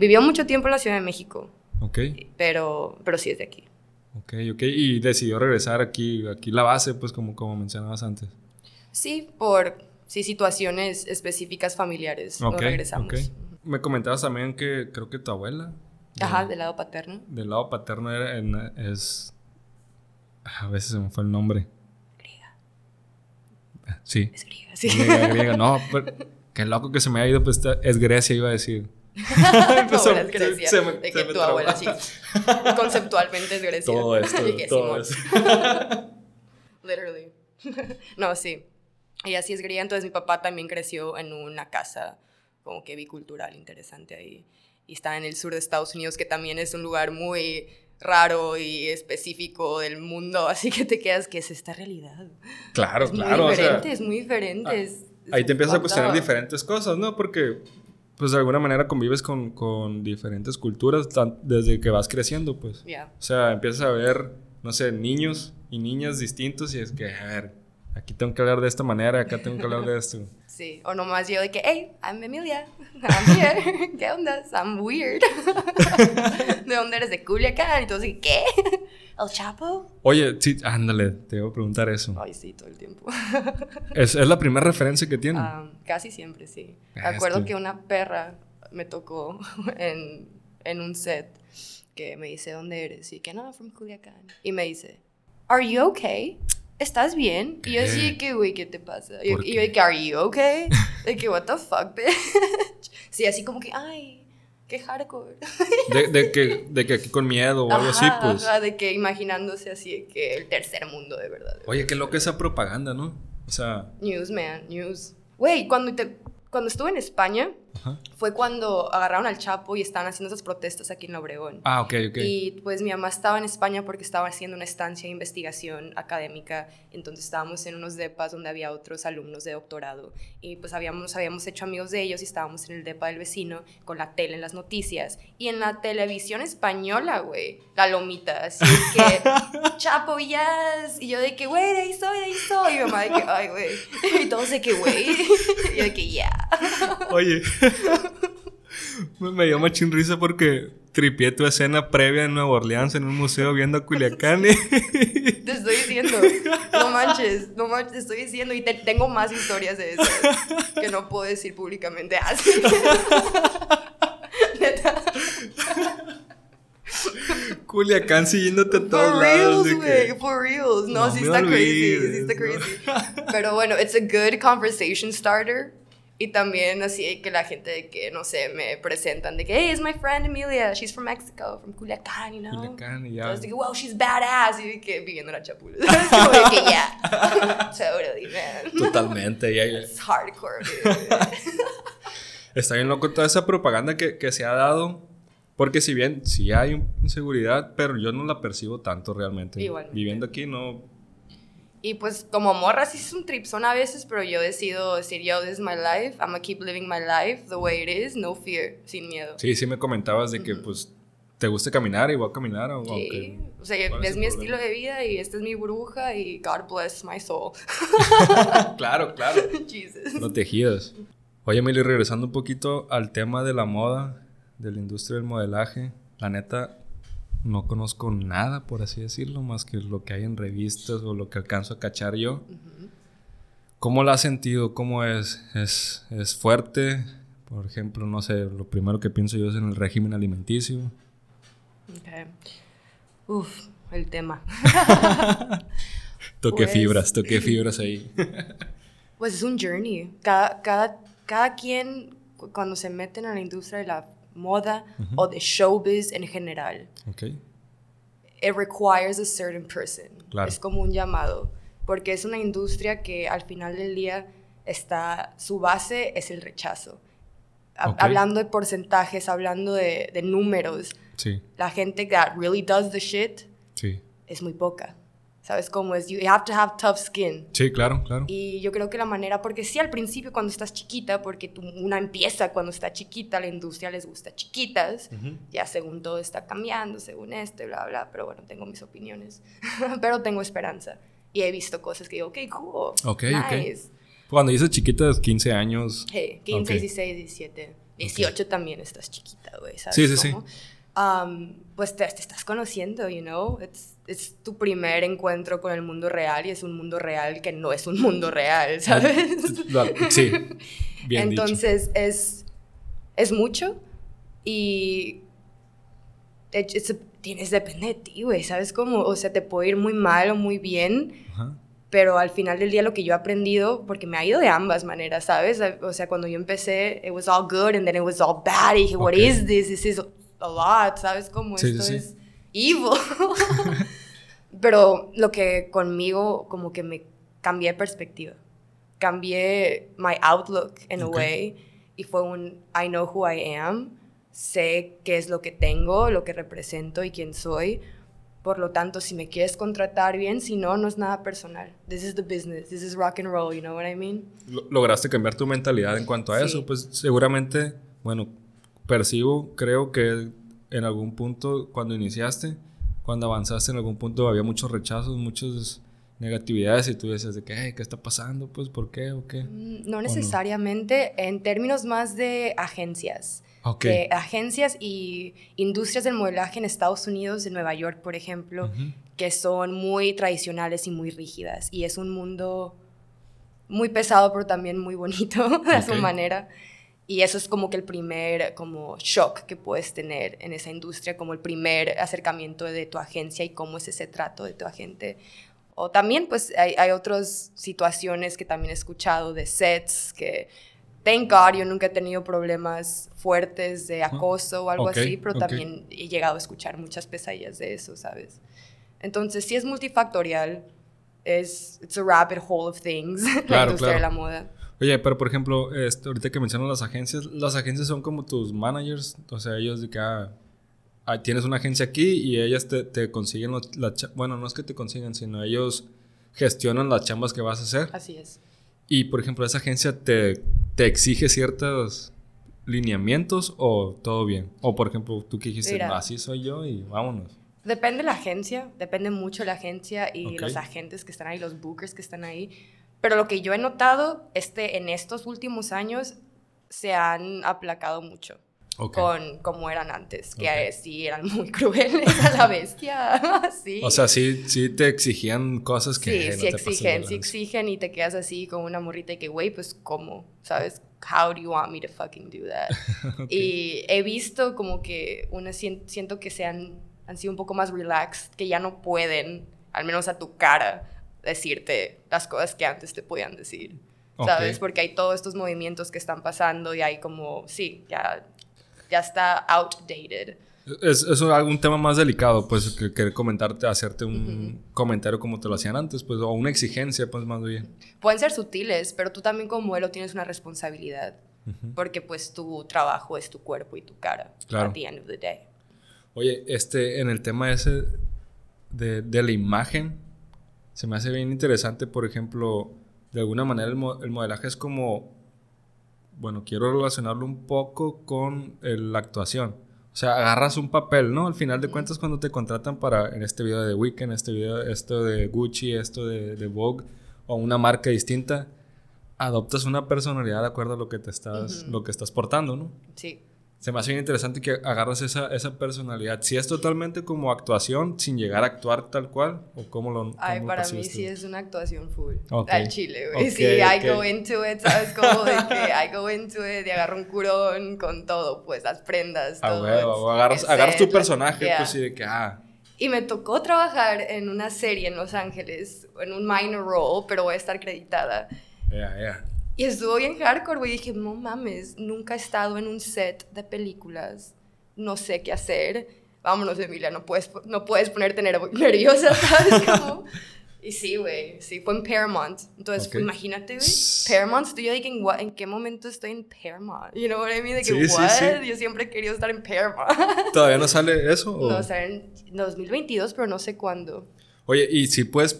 vivió mucho tiempo en la Ciudad de México. Ok. Pero, pero sí es de aquí. Ok, ok. Y decidió regresar aquí, aquí la base, pues como, como mencionabas antes. Sí, por sí, situaciones específicas familiares. no regresamos. Okay. Me comentabas también que creo que tu abuela. Ajá, del lado paterno. Del lado paterno era, es... A veces se me fue el nombre. Sí. Es griega, sí. Griega, griega. No, pero, qué loco que se me ha ido, pues es Grecia, iba a decir. abuela es Grecia. Se me, de que tu abuela, sí. Conceptualmente es Grecia. Todo esto, todo esto. Literally. no, sí. Y así es griega. Entonces mi papá también creció en una casa como que bicultural interesante ahí. Y está en el sur de Estados Unidos, que también es un lugar muy raro y específico del mundo, así que te quedas, ¿qué es esta realidad? Claro, es claro. Muy diferente, es muy diferente. Ah, ahí te empiezas a cuestionar diferentes cosas, ¿no? Porque, pues de alguna manera convives con, con diferentes culturas desde que vas creciendo, pues. O sea, empiezas a ver, no sé, niños y niñas distintos y es que, a ver, aquí tengo que hablar de esta manera, acá tengo que hablar de esto. Sí, o nomás yo de que, hey, I'm Emilia, I'm here, ¿qué onda? I'm weird. ¿De dónde eres? De Culiacán. Y todos ¿qué? ¿El Chapo? Oye, sí, ándale, te voy a preguntar eso. Ay, sí, todo el tiempo. ¿Es, es la primera referencia que tienen? Um, casi siempre, sí. Me acuerdo que... una perra me tocó en, en un set que me dice, ¿dónde eres? Y que no, from Culiacán. Y me dice, ¿Are you okay? ¿Estás bien? Y yo así que, güey, ¿qué te pasa? Y, yo que, ¿Are you okay? De que, what the fuck, bitch? Sí, así como que, ay, qué hardcore. De, de que, de que aquí con miedo o algo así, pues. de que imaginándose así que el tercer mundo de verdad. Oye, qué loca esa propaganda, ¿no? O sea. News, man, news. Güey, cuando, cuando estuve en España, fue cuando agarraron al Chapo y estaban haciendo esas protestas aquí en Obregón. Ah, ok, ok. Y pues mi mamá estaba en España porque estaba haciendo una estancia de investigación académica, entonces estábamos en unos depas donde había otros alumnos de doctorado y pues habíamos, habíamos hecho amigos de ellos y estábamos en el depa del vecino con la tele en las noticias y en la televisión española, güey, la lomita, así que Chapo, yes, y yo de que, güey, de ahí soy, de ahí soy, y mi mamá de que, ay, güey, y todos de que, güey, y yo de que, ya. Oye. Me dio machín risa porque tripié tu escena previa en Nueva Orleans en un museo viendo a Culiacán. Te estoy diciendo, no manches, no manches, te estoy diciendo y tengo más historias de eso que no puedo decir públicamente así. Culiacán siguiéndote a todos for lados. Reals, for reals. No, sí está crazy, sí está crazy. Pero bueno, it's a good conversation starter y también así que la gente que, no sé, me presentan de que, hey, it's my friend Emilia, she's from Mexico, from Culiacán, you know. Culiacán, y ya. Entonces digo, wow, she's badass. Y que viviendo en. Es como de que ya. totally, man. Totalmente, ya, yeah, It's hardcore, Está bien loco toda esa propaganda que, que se ha dado. Porque si bien sí hay inseguridad, pero yo no la percibo tanto realmente. Igual. Viviendo aquí no y pues como morra sí es un tripson a veces, pero yo decido decir, yo, this is my life, I'm gonna keep living my life the way it is, no fear, sin miedo. Sí, sí me comentabas de que pues te gusta caminar y voy a caminar. O, sí, o sea, es, mi estilo de vida y esta es mi bruja y God bless my soul. claro, claro. Jesus. Protegidas. Oye, Emily, regresando un poquito al tema de la moda, de la industria del modelaje, la neta, no conozco nada, por así decirlo, más que lo que hay en revistas o lo que alcanzo a cachar yo. ¿Cómo la has sentido? ¿Cómo es? es? ¿Es fuerte? Por ejemplo, no sé, lo primero que pienso yo es en el régimen alimenticio. Ok. Uf, el tema. toqué pues, fibras, toqué fibras ahí. pues es un journey. Cada, cada, cada quien, cuando se meten a la industria de la moda o de showbiz en general. Okay. It requires a certain person. Es como un llamado, porque es una industria que al final del día está, su base es el rechazo. Hablando de porcentajes, hablando de, de números, sí. la gente that really does the shit sí. es muy poca. ¿Sabes cómo es? You have to have tough skin. Sí, claro, claro. Y yo creo que la manera, porque sí al principio cuando estás chiquita, porque tú, una empieza cuando está chiquita, la industria les gusta chiquitas, ya según todo está cambiando, según esto y bla, bla, pero bueno, tengo mis opiniones, pero tengo esperanza. Y he visto cosas que digo, ok, cool, Ok, nice. Cuando dices chiquitas, 15 años. Sí, 15, 16, 17. 18 también estás chiquita, güey, ¿sabes? Sí, sí, cómo? sí. Um, pues te, estás conociendo, you know, es tu primer encuentro con el mundo real y es un mundo real que no es un mundo real, ¿sabes? Sí, bien Entonces es, es mucho y tienes, depende de ti, güey, ¿sabes cómo? O sea, te puede ir muy mal o muy bien, pero al final del día lo que yo he aprendido, porque me ha ido de ambas maneras, ¿sabes? O sea, cuando yo empecé, it was all good and then it was all bad y dije, what is this? This is a lot, ¿sabes? Como esto es evil. Pero lo que conmigo como que me cambié de perspectiva. Cambié my outlook in a way y fue un I know who I am, sé qué es lo que tengo, lo que represento y quién soy. Por lo tanto, si me quieres contratar bien, si no, no es nada personal. This is the business, this is rock and roll, you know what I mean? Lograste cambiar tu mentalidad en cuanto a eso, pues seguramente, bueno, percibo, creo que en algún punto cuando iniciaste, cuando avanzaste en algún punto había muchos rechazos, muchas negatividades y tú decías de que, ¿qué está pasando? Pues, ¿por qué o qué? Mm, no necesariamente, en términos más de agencias. Okay. agencias y industrias del modelaje en Estados Unidos, en Nueva York, por ejemplo, que son muy tradicionales y muy rígidas. Y es un mundo muy pesado, pero también muy bonito a su manera. Y eso es como que el primer como shock que puedes tener en esa industria, como el primer acercamiento de tu agencia y cómo es ese trato de tu agente. O también pues hay, hay otras situaciones que también he escuchado de sets que, thank God, yo nunca he tenido problemas fuertes de acoso o algo así, pero también he llegado a escuchar muchas pesadillas de eso, ¿sabes? Entonces sí es multifactorial, es it's a rabbit hole of things, la industria de la moda. Oye, pero por ejemplo, este, ahorita que mencionas las agencias, las agencias son como tus managers, o sea, ellos de que ah, ah tienes una agencia aquí y ellas te, te consiguen, la bueno, no es que te consigan, sino ellos gestionan las chambas que vas a hacer. Así es. Y por ejemplo, esa agencia te, te exige ciertos lineamientos o todo bien. O por ejemplo, tú que dijiste, así soy yo y vámonos. Depende de la agencia, depende mucho de la agencia y los agentes que están ahí, los bookers que están ahí. Pero lo que yo he notado este, en estos últimos años se han aplacado mucho con como eran antes, que sí eran muy crueles a la bestia. sí. O sea, sí, sí te exigían cosas que... Sí, sí exigen, sí exigen y te quedas así con una morrita y que, güey, pues ¿cómo? ¿Sabes? How do you want me to fucking do that? Y he visto como que una, siento que se han, han sido un poco más relaxed, que ya no pueden, al menos a tu cara, decirte las cosas que antes te podían decir. ¿Sabes? Porque hay todos estos movimientos que están pasando y hay como, sí, ya, ya está outdated. Es, es algún tema más delicado, pues, que querer comentarte, hacerte un comentario como te lo hacían antes, pues, o una exigencia, pues, más bien. Pueden ser sutiles, pero tú también como modelo tienes una responsabilidad, porque, pues, tu trabajo es tu cuerpo y tu cara, claro. at the end of the day. Oye, este, en el tema ese de, de la imagen, se me hace bien interesante, por ejemplo, de alguna manera el, modelaje es como, bueno, quiero relacionarlo un poco con la actuación. O sea, agarras un papel, ¿no? Al final de cuentas, cuando te contratan para, en este video de Weekend, este video, esto de Gucci, esto de, de Vogue, o una marca distinta, adoptas una personalidad de acuerdo a lo que te estás, lo que estás portando, ¿no? Sí se me hace bien interesante que agarras esa, esa personalidad. Si es totalmente como actuación, sin llegar a actuar tal cual, o cómo lo. Ay, para mí sí es una actuación full. Al chile, güey. sí, I go into it, ¿sabes? Como de que I go into it y agarro un curón con todo, pues las prendas. Ah, todo. agarras, agarras tu personaje, pues sí, de que, ah. Y me tocó trabajar en una serie en Los Ángeles, en un minor role, pero voy a estar acreditada. Yeah, yeah. Y estuvo bien hardcore, güey. Dije, no mames, nunca he estado en un set de películas. No sé qué hacer. Vámonos, Emilia, no puedes, no puedes ponerte nerviosa, ¿sabes? Como... Y sí, güey, sí, fue en Paramount. Entonces, imagínate, güey, Paramount, estoy yo dije, ¿en, ¿en, qué momento estoy en Paramount? You know what I mean? De que, sí, what? Sí, sí. Yo siempre he querido estar en Paramount. ¿Todavía no sale eso? O? No, sale en 2022, pero no sé cuándo. Oye, ¿y si puedes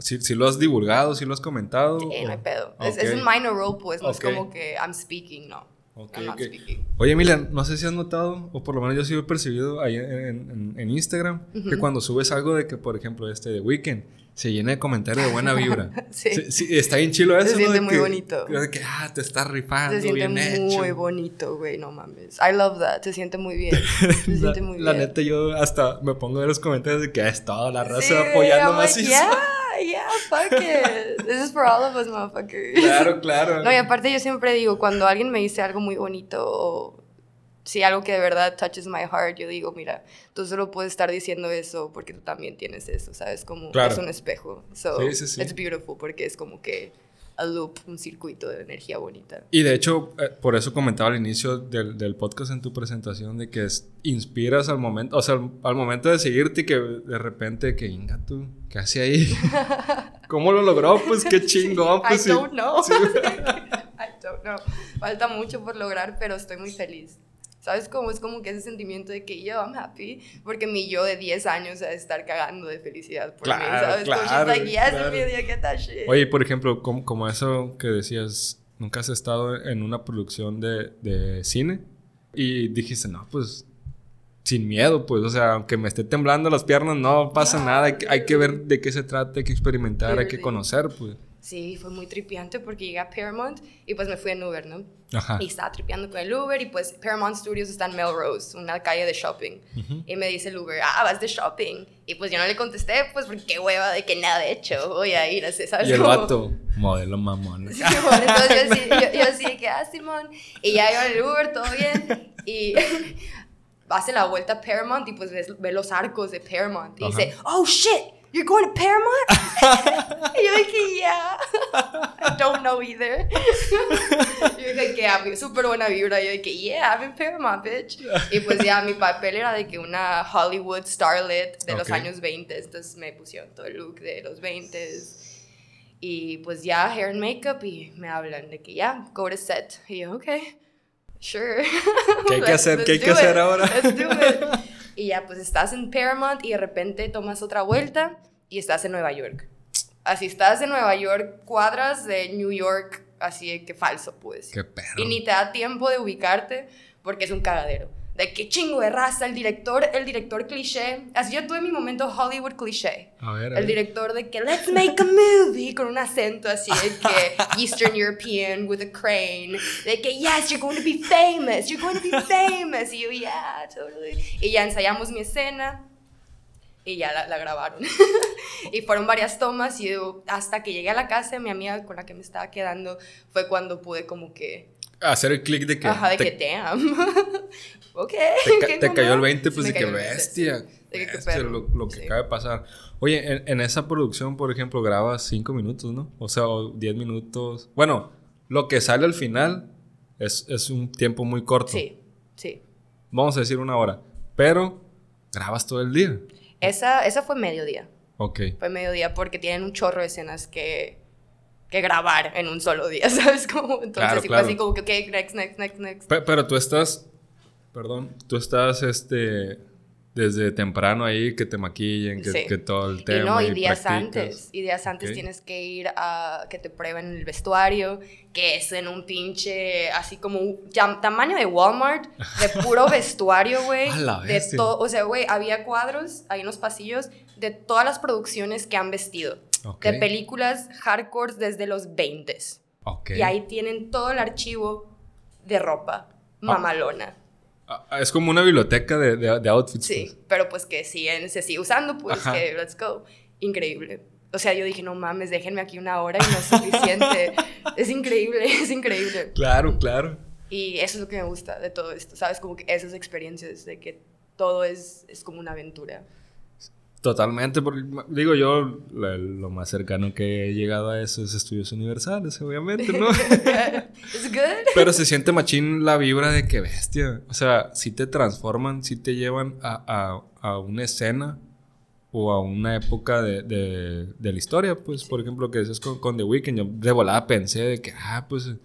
si, lo has divulgado, si lo has comentado. Sí, no hay pedo. Es, un minor role, pues, no es como que I'm speaking, no. Okay, I'm not speaking. Oye, Emilia, no sé si has notado, o por lo menos yo sí he percibido ahí en, en, Instagram, que cuando subes algo de que, por ejemplo, este de Weekend, se llena de comentarios de buena vibra. sí. sí. Está bien chilo eso, Se siente muy bonito. De que, ah, te estás rifando, Se siente muy bonito, güey, no mames. I love that. Se siente muy bien. Se siente muy bien. La neta, yo hasta me pongo ver los comentarios de que ha estado la raza apoyando más. Like, yeah, yeah, fuck it. This is for all of us, motherfuckers. Claro, claro. No, y aparte yo siempre digo, cuando alguien me dice algo muy bonito o si algo que de verdad touches my heart, yo digo, mira, tú solo puedes estar diciendo eso porque tú también tienes eso, ¿sabes? Como es un espejo. So, sí, sí, sí. it's beautiful porque es como que a loop, un circuito de energía bonita. Y de hecho, eh, por eso comentaba al inicio del, del, podcast en tu presentación de que inspiras al momento, o sea, al, momento de seguirte y que de repente, que inga tú, ¿qué hace ahí? ¿Cómo lo logró? Pues qué chingón. Pues, I don't know. I don't know. Falta mucho por lograr, pero estoy muy feliz. ¿Sabes cómo? Es como que ese sentimiento de que yo, I'm happy, porque mi yo de 10 años a estar cagando de felicidad por claro, mí, ¿sabes? Claro, like, yes, claro. get that shit. Oye, por ejemplo, como, como, eso que decías, ¿nunca has estado en una producción de, de cine? Y dijiste, no, pues sin miedo, pues, o sea, aunque me esté temblando las piernas, no pasa nada, hay, hay, que ver de qué se trata, hay que experimentar, hay que conocer, pues. Sí, fue muy tripiante porque llegué a Paramount y pues me fui en Uber, ¿no? Ajá. Y estaba tripeando con el Uber y pues Paramount Studios está en Melrose, una calle de shopping. Y me dice el Uber, ah, vas de shopping. Y pues yo no le contesté, pues porque qué hueva de que nada he hecho, voy a ir, así, ¿sabes? Y el vato, modelo mamón. Sí, bueno, entonces yo, yo, yo, así que, ah, Simón. Y ya iba en el Uber, todo bien. Y hace la vuelta a Paramount y pues ve, los arcos de Paramount. Y dice, oh shit, you're going to Paramount? y yo dije, yeah. I don't know either. yo dije que yeah, súper buena vibra. Yo dije, yeah, I'm in Paramount, bitch. Y pues ya mi papel era de que una Hollywood starlet de los años 20. Entonces me pusieron todo el look de los 20 y pues ya hair and makeup y me hablan de que ya, go to set. Y yo, ok, sure. ¿Qué hay que hacer? ¿Qué hay que hacer ahora? Let's do it. Y ya, pues estás en Paramount y de repente tomas otra vuelta y estás en Nueva York. Así estás en Nueva York, cuadras de New York, así que falso, pues. Qué perro. Y ni te da tiempo de ubicarte porque es un cagadero de qué chingo de raza, el director, el director cliché. Así yo tuve mi momento Hollywood cliché. A ver, el director de que let's make a movie con un acento así de que Eastern European with a crane. De que yes, you're going to be famous, you're going to be famous. Y yo, yeah, totally. Y ya ensayamos mi escena y ya la, grabaron. y fueron varias tomas y hasta que llegué a la casa, mi amiga con la que me estaba quedando fue cuando pude como que hacer el clic de que. Ajá, de que damn. ok. Te, cayó el 20, pues de que bestia. De que lo, que acaba de pasar. Oye, en, esa producción, por ejemplo, grabas 5 minutos, ¿no? O sea, 10 minutos. Bueno, lo que sale al final es, es un tiempo muy corto. Sí, sí. Vamos a decir una hora. Pero grabas todo el día. Esa, esa fue mediodía. Ok. Fue mediodía porque tienen un chorro de escenas que que grabar en un solo día, ¿sabes? Como, entonces, fue así como que, ok, next, next, next, next. Pero, tú estás, perdón, tú estás, este, desde temprano ahí, que te maquillen, que, que todo el tema. Y no, y, días antes, y días antes tienes que ir a que te prueben el vestuario, que es en un pinche, así como, tamaño de Walmart, de puro vestuario, güey. de todo, o sea, güey, había cuadros ahí en los pasillos de todas las producciones que han vestido de películas hardcore desde los 20. Y ahí tienen todo el archivo de ropa mamalona. Ah, ah, es como una biblioteca de, de, outfits. Sí, pues. pero pues que siguen, se sigue usando, pues que let's go. Increíble. O sea, yo dije, no mames, déjenme aquí una hora y no es suficiente. es increíble, es increíble. Claro, claro. Y eso es lo que me gusta de todo esto, ¿sabes? Como que esas experiencias de que todo es, es como una aventura. Totalmente, porque digo yo, lo, más cercano que he llegado a eso es estudios universales, obviamente, ¿no? Pero se siente machín la vibra de que bestia. O sea, si te transforman, si te llevan a, a, una escena o a una época de, de, la historia, pues, por ejemplo, que es con, con, The Weeknd, yo de volada pensé de que, ah, pues,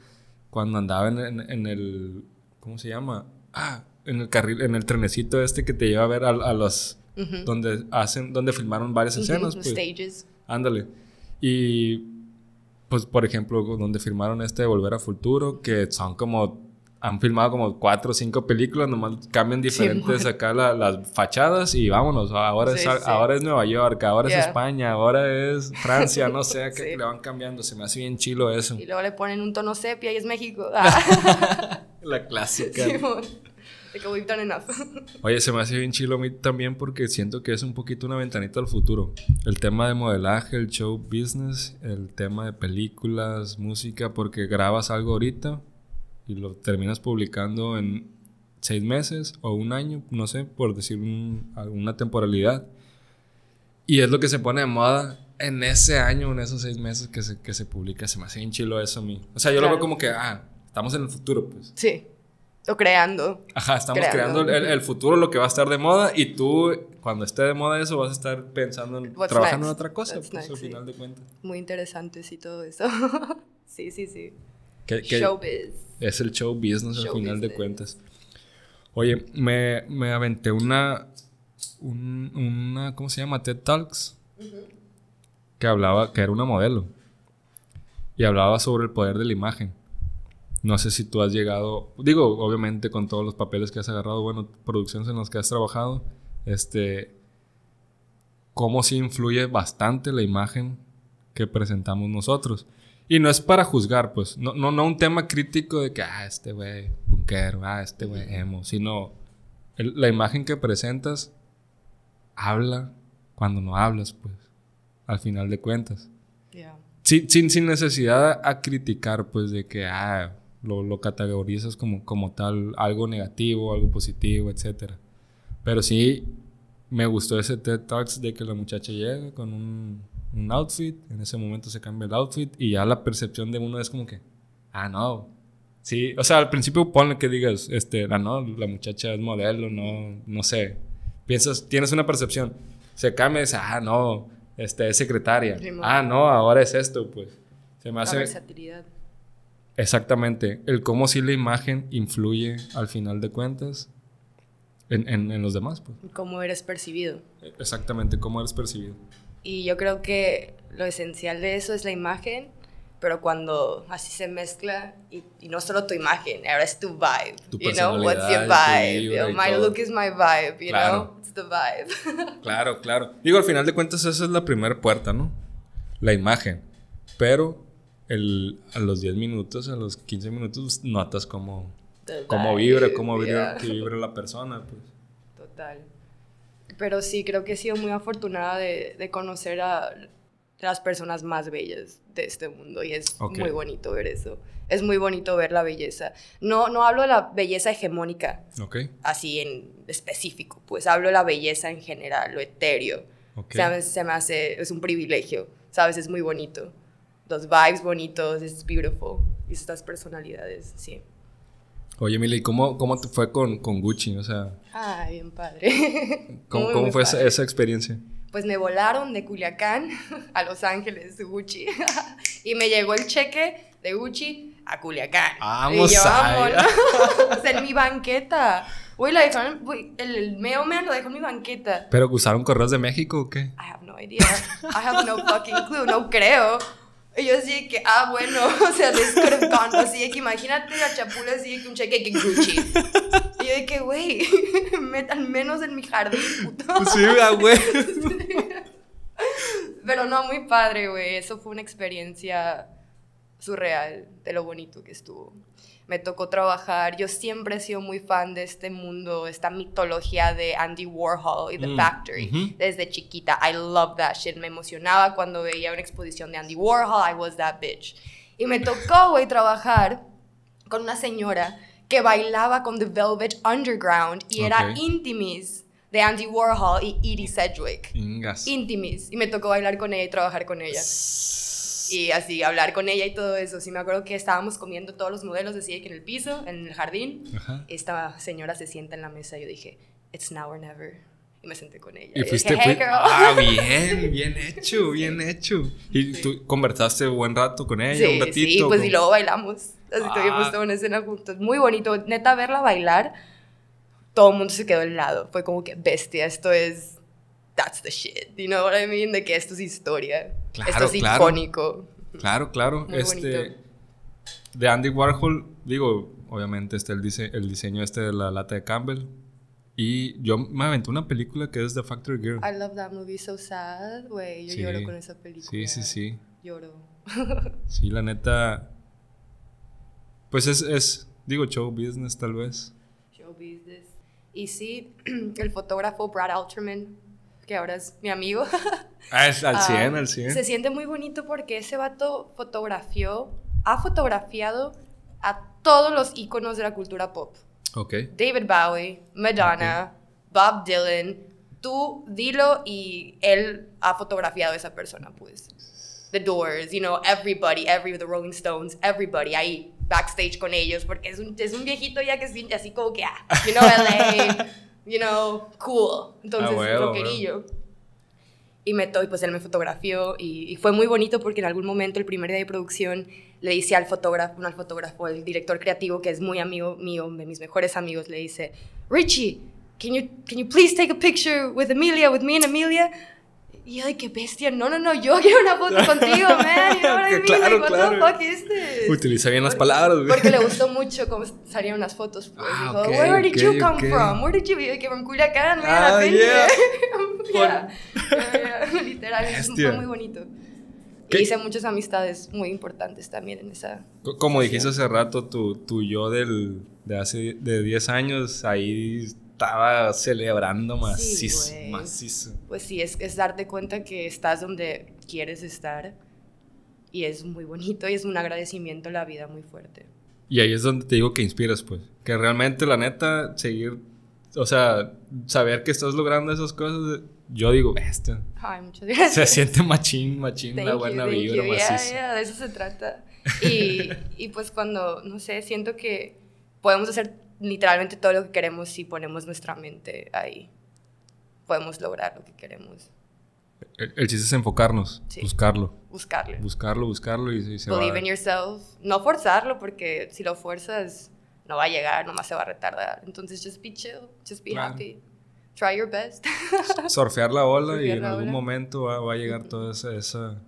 cuando andaba en, en, el, ¿cómo se llama? Ah, en el carril, en el trenecito este que te lleva a ver a los donde hacen, donde filmaron varias escenas. Pues, Stages. Ándale. Y pues por ejemplo, donde filmaron este de Volver a Futuro, que son como han filmado como cuatro o cinco películas, nomás cambian diferentes acá las fachadas y vámonos. Ahora, es, ahora es Nueva York, ahora es España, ahora es Francia, no sé, que le van cambiando. Se me hace bien chilo eso. Y luego le ponen un tono sepia y es México. La clásica. Oye, se me hace bien chilo a mí también porque siento que es un poquito una ventanita al futuro. El tema de modelaje, el show business, el tema de películas, música, porque grabas algo ahorita y lo terminas publicando en seis meses o un año, no sé, por decir alguna temporalidad. Y es lo que se pone de moda en ese año, en esos seis meses que se, que se publica. Se me hace bien chilo eso a mí. O sea, yo lo veo como que, ah, estamos en el futuro, pues. Sí. O creando. Ajá, estamos creando, el, futuro, lo que va a estar de moda, y tú, cuando esté de moda eso, vas a estar pensando en trabajando en otra cosa, pues, al final de cuentas. Muy interesante, sí, todo eso. sí, sí, sí. showbiz. Es el show business al final de cuentas. Oye, me, me aventé una, una, ¿cómo se llama? TED Talks. Que hablaba, que era una modelo. Y hablaba sobre el poder de la imagen. No sé si tú has llegado, digo, obviamente con todos los papeles que has agarrado, bueno, producciones en las que has trabajado, este, cómo sí influye bastante la imagen que presentamos nosotros. Y no es para juzgar, pues, no, no, no un tema crítico de que, ah, este güey, punkero, ah, este güey, emo, sino la imagen que presentas habla cuando no hablas, pues, al final de cuentas. Sin, sin, sin, necesidad a criticar, pues, de que, ah, lo, lo categorizas como, como tal, algo negativo, algo positivo, etc. Pero sí, me gustó ese TED Talks de que la muchacha llega con un, un outfit, en ese momento se cambia el outfit y ya la percepción de uno es como que, ah, no. Sí, o sea, al principio ponle que digas, este, ah, no, la muchacha es modelo, no, no sé. Piensas, tienes una percepción. Se cambia y dices, ah, no, este, es secretaria. ah, no, ahora es esto, pues. Se me hace... La versatilidad. Exactamente. El cómo si la imagen influye al final de cuentas en, en, en los demás, pues. Cómo eres percibido. Exactamente, cómo eres percibido. Y yo creo que lo esencial de eso es la imagen, pero cuando así se mezcla y, y no solo tu imagen, ahora es tu vibe. Tu you know, what's your vibe? my look is my vibe, you know, it's the vibe. claro, claro. Digo, al final de cuentas esa es la primera puerta, ¿no? La imagen. Pero el, a los 10 minutos, a los 15 minutos notas cómo, cómo vibra, cómo vibra, vibra la persona, pues. Total. Pero sí, creo que he sido muy afortunada de, de conocer a las personas más bellas de este mundo y es muy bonito ver eso. Es muy bonito ver la belleza. No, no hablo de la belleza hegemónica, okay. así en específico, pues hablo de la belleza en general, lo etéreo. ¿Sabes? Se me hace, es un privilegio, ¿sabes? Es muy bonito. Los vibes bonitos, es beautiful. Y estas personalidades, sí. Oye, Mila, ¿y cómo, cómo te fue con, con Gucci? O sea... Ah, bien padre. ¿Cómo, cómo fue Esa, esa, experiencia? Pues me volaron de Culiacán a Los Ángeles, Gucci. y me llegó el cheque de Gucci a Culiacán. Vamos y yo, o sea, en mi banqueta. Uy, la dejaron, el, el meo me lo dejó en mi banqueta. ¿Pero usaron correos de México o qué? I have no idea. I have no fucking clue, no creo. Y yo así que, ah, bueno, o sea, gone. Así que imagínate la chapula así que un cheque que Gucci. Y yo de que, güey, metan menos en mi jardín, puto. Sí, güey. Pero no, muy padre, güey. Eso fue una experiencia surreal de lo bonito que estuvo me tocó trabajar. Yo siempre he sido muy fan de este mundo, esta mitología de Andy Warhol y The mm, Factory. Desde chiquita, I love that shit. Me emocionaba cuando veía una exposición de Andy Warhol, I was that bitch. Y me tocó, güey, trabajar con una señora que bailaba con The Velvet Underground y era Intimis de Andy Warhol y Edie Sedgwick. Intimis. Y me tocó bailar con ella y trabajar con ella y así hablar con ella y todo eso. Sí me acuerdo que estábamos comiendo todos los modelos así que en el piso, en el jardín. Esta señora se sienta en la mesa y yo dije, it's now or never. Y me senté con ella. Y, fuiste, dije, hey, Ah, bien, bien hecho, bien hecho. ¿Y tú conversaste un buen rato con ella, un ratito? Sí, pues y luego bailamos. Así ah. tuvimos toda una escena juntos. Muy bonito. Neta, verla bailar, todo el mundo se quedó al lado. Fue como que bestia, esto es that's the shit, you know what I mean? De que esto es historia, claro, esto es icónico. Claro, claro. este, de Andy Warhol, digo, obviamente está el, diseño este de la lata de Campbell. Y yo me aventé una película que es The Factory Girl. I love that movie, so sad, güey. Yo lloro con esa película. Sí, sí, sí. Lloro. sí, la neta. Pues es, es, digo, show business tal vez. Show business. Y sí, el fotógrafo Brad Alterman que ahora es mi amigo. Ah, es al 100, ah, al 100. Se siente muy bonito porque ese vato fotografió, ha fotografiado a todos los íconos de la cultura pop. Ok. David Bowie, Madonna, Bob Dylan. Tú dilo y él ha fotografiado a esa persona, pues. The Doors, you know, everybody, every, the Rolling Stones, everybody ahí backstage con ellos porque es un, es un viejito ya que es así como que, ah, you know, LA. you know, cool. Entonces, ah, rockerillo. Y me y pues él me fotografió y, fue muy bonito porque en algún momento, el primer día de producción, le dice al fotógrafo, no al fotógrafo, el director creativo, que es muy amigo mío, de mis mejores amigos, le dice, Richie, can you, can you please take a picture with Amelia, with me and Amelia? Y yo de qué bestia, no, no, no, yo quiero una foto contigo, man. I mean? Claro, like, claro. what the fuck is this? Utiliza bien las palabras, güey. Porque le gustó mucho cómo salieron las fotos. Pues. Ah, Dijo, okay, where did you come from? Where did you be? Que from Culiacán, man. Ah, yeah. yeah. yeah. Literal, fue muy bonito. ¿Qué? Hice muchas amistades muy importantes también en esa... Como dijiste hace rato, tu, tu yo del, de hace de 10 años, ahí estaba celebrando macizo, macizo. Pues sí, es, es darte cuenta que estás donde quieres estar y es muy bonito y es un agradecimiento a la vida muy fuerte. Y ahí es donde te digo que inspiras, pues. Que realmente, la neta, seguir, o sea, saber que estás logrando esas cosas, yo digo, este. Ay, muchas gracias. Se siente machín, machín, la buena vibra, yeah, de eso se trata. Y, y pues cuando, no sé, siento que podemos hacer literalmente todo lo que queremos si ponemos nuestra mente ahí. Podemos lograr lo que queremos. El, chiste es enfocarnos, buscarlo. Buscarlo. Buscarlo, buscarlo y, se Believe in yourself. No forzarlo porque si lo fuerzas no va a llegar, nomás se va a retardar. Entonces just be chill, just be happy. Try your best. Surfear la ola y en algún momento va, a llegar toda esa,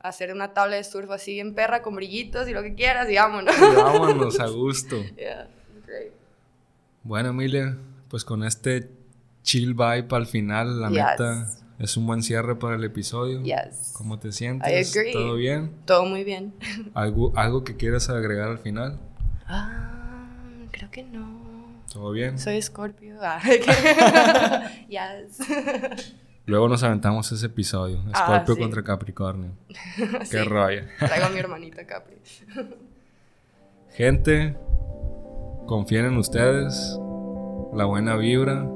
Hacer una tabla de surf así en perra con brillitos y lo que quieras y vámonos. vámonos a gusto. Yeah, great. Bueno, Emilia, pues con este chill vibe al final, la neta es un buen cierre para el episodio. Yes. ¿Cómo te sientes? ¿Todo bien? Todo muy bien. ¿Algo, algo que quieras agregar al final? Ah, creo que no. ¿Todo bien? Soy Scorpio. Ah, yes. Luego nos aventamos ese episodio. Ah, Scorpio contra Capricornio. Qué rollo. Traigo a mi hermanita Capri. Gente, confíen en ustedes. La buena vibra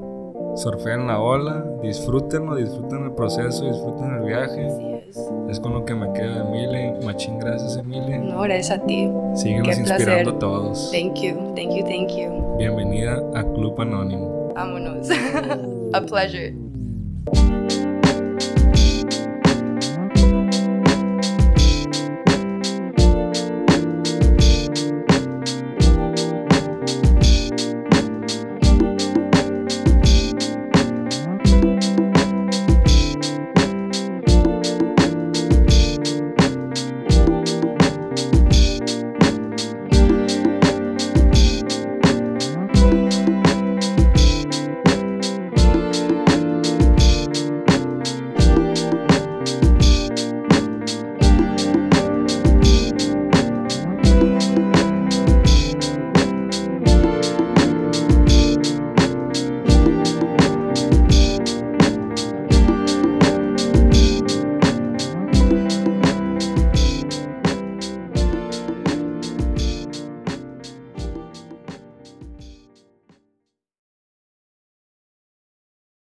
surfeen la ola, disfrútenlo, disfruten el proceso, disfruten el viaje. es. Es con lo que me queda, Emilia. Machín, gracias, Emilia. No, gracias a ti. Síguenos inspirando a todos. Thank you, thank you, thank you. Bienvenida a Club Anónimo. Vámonos. a pleasure.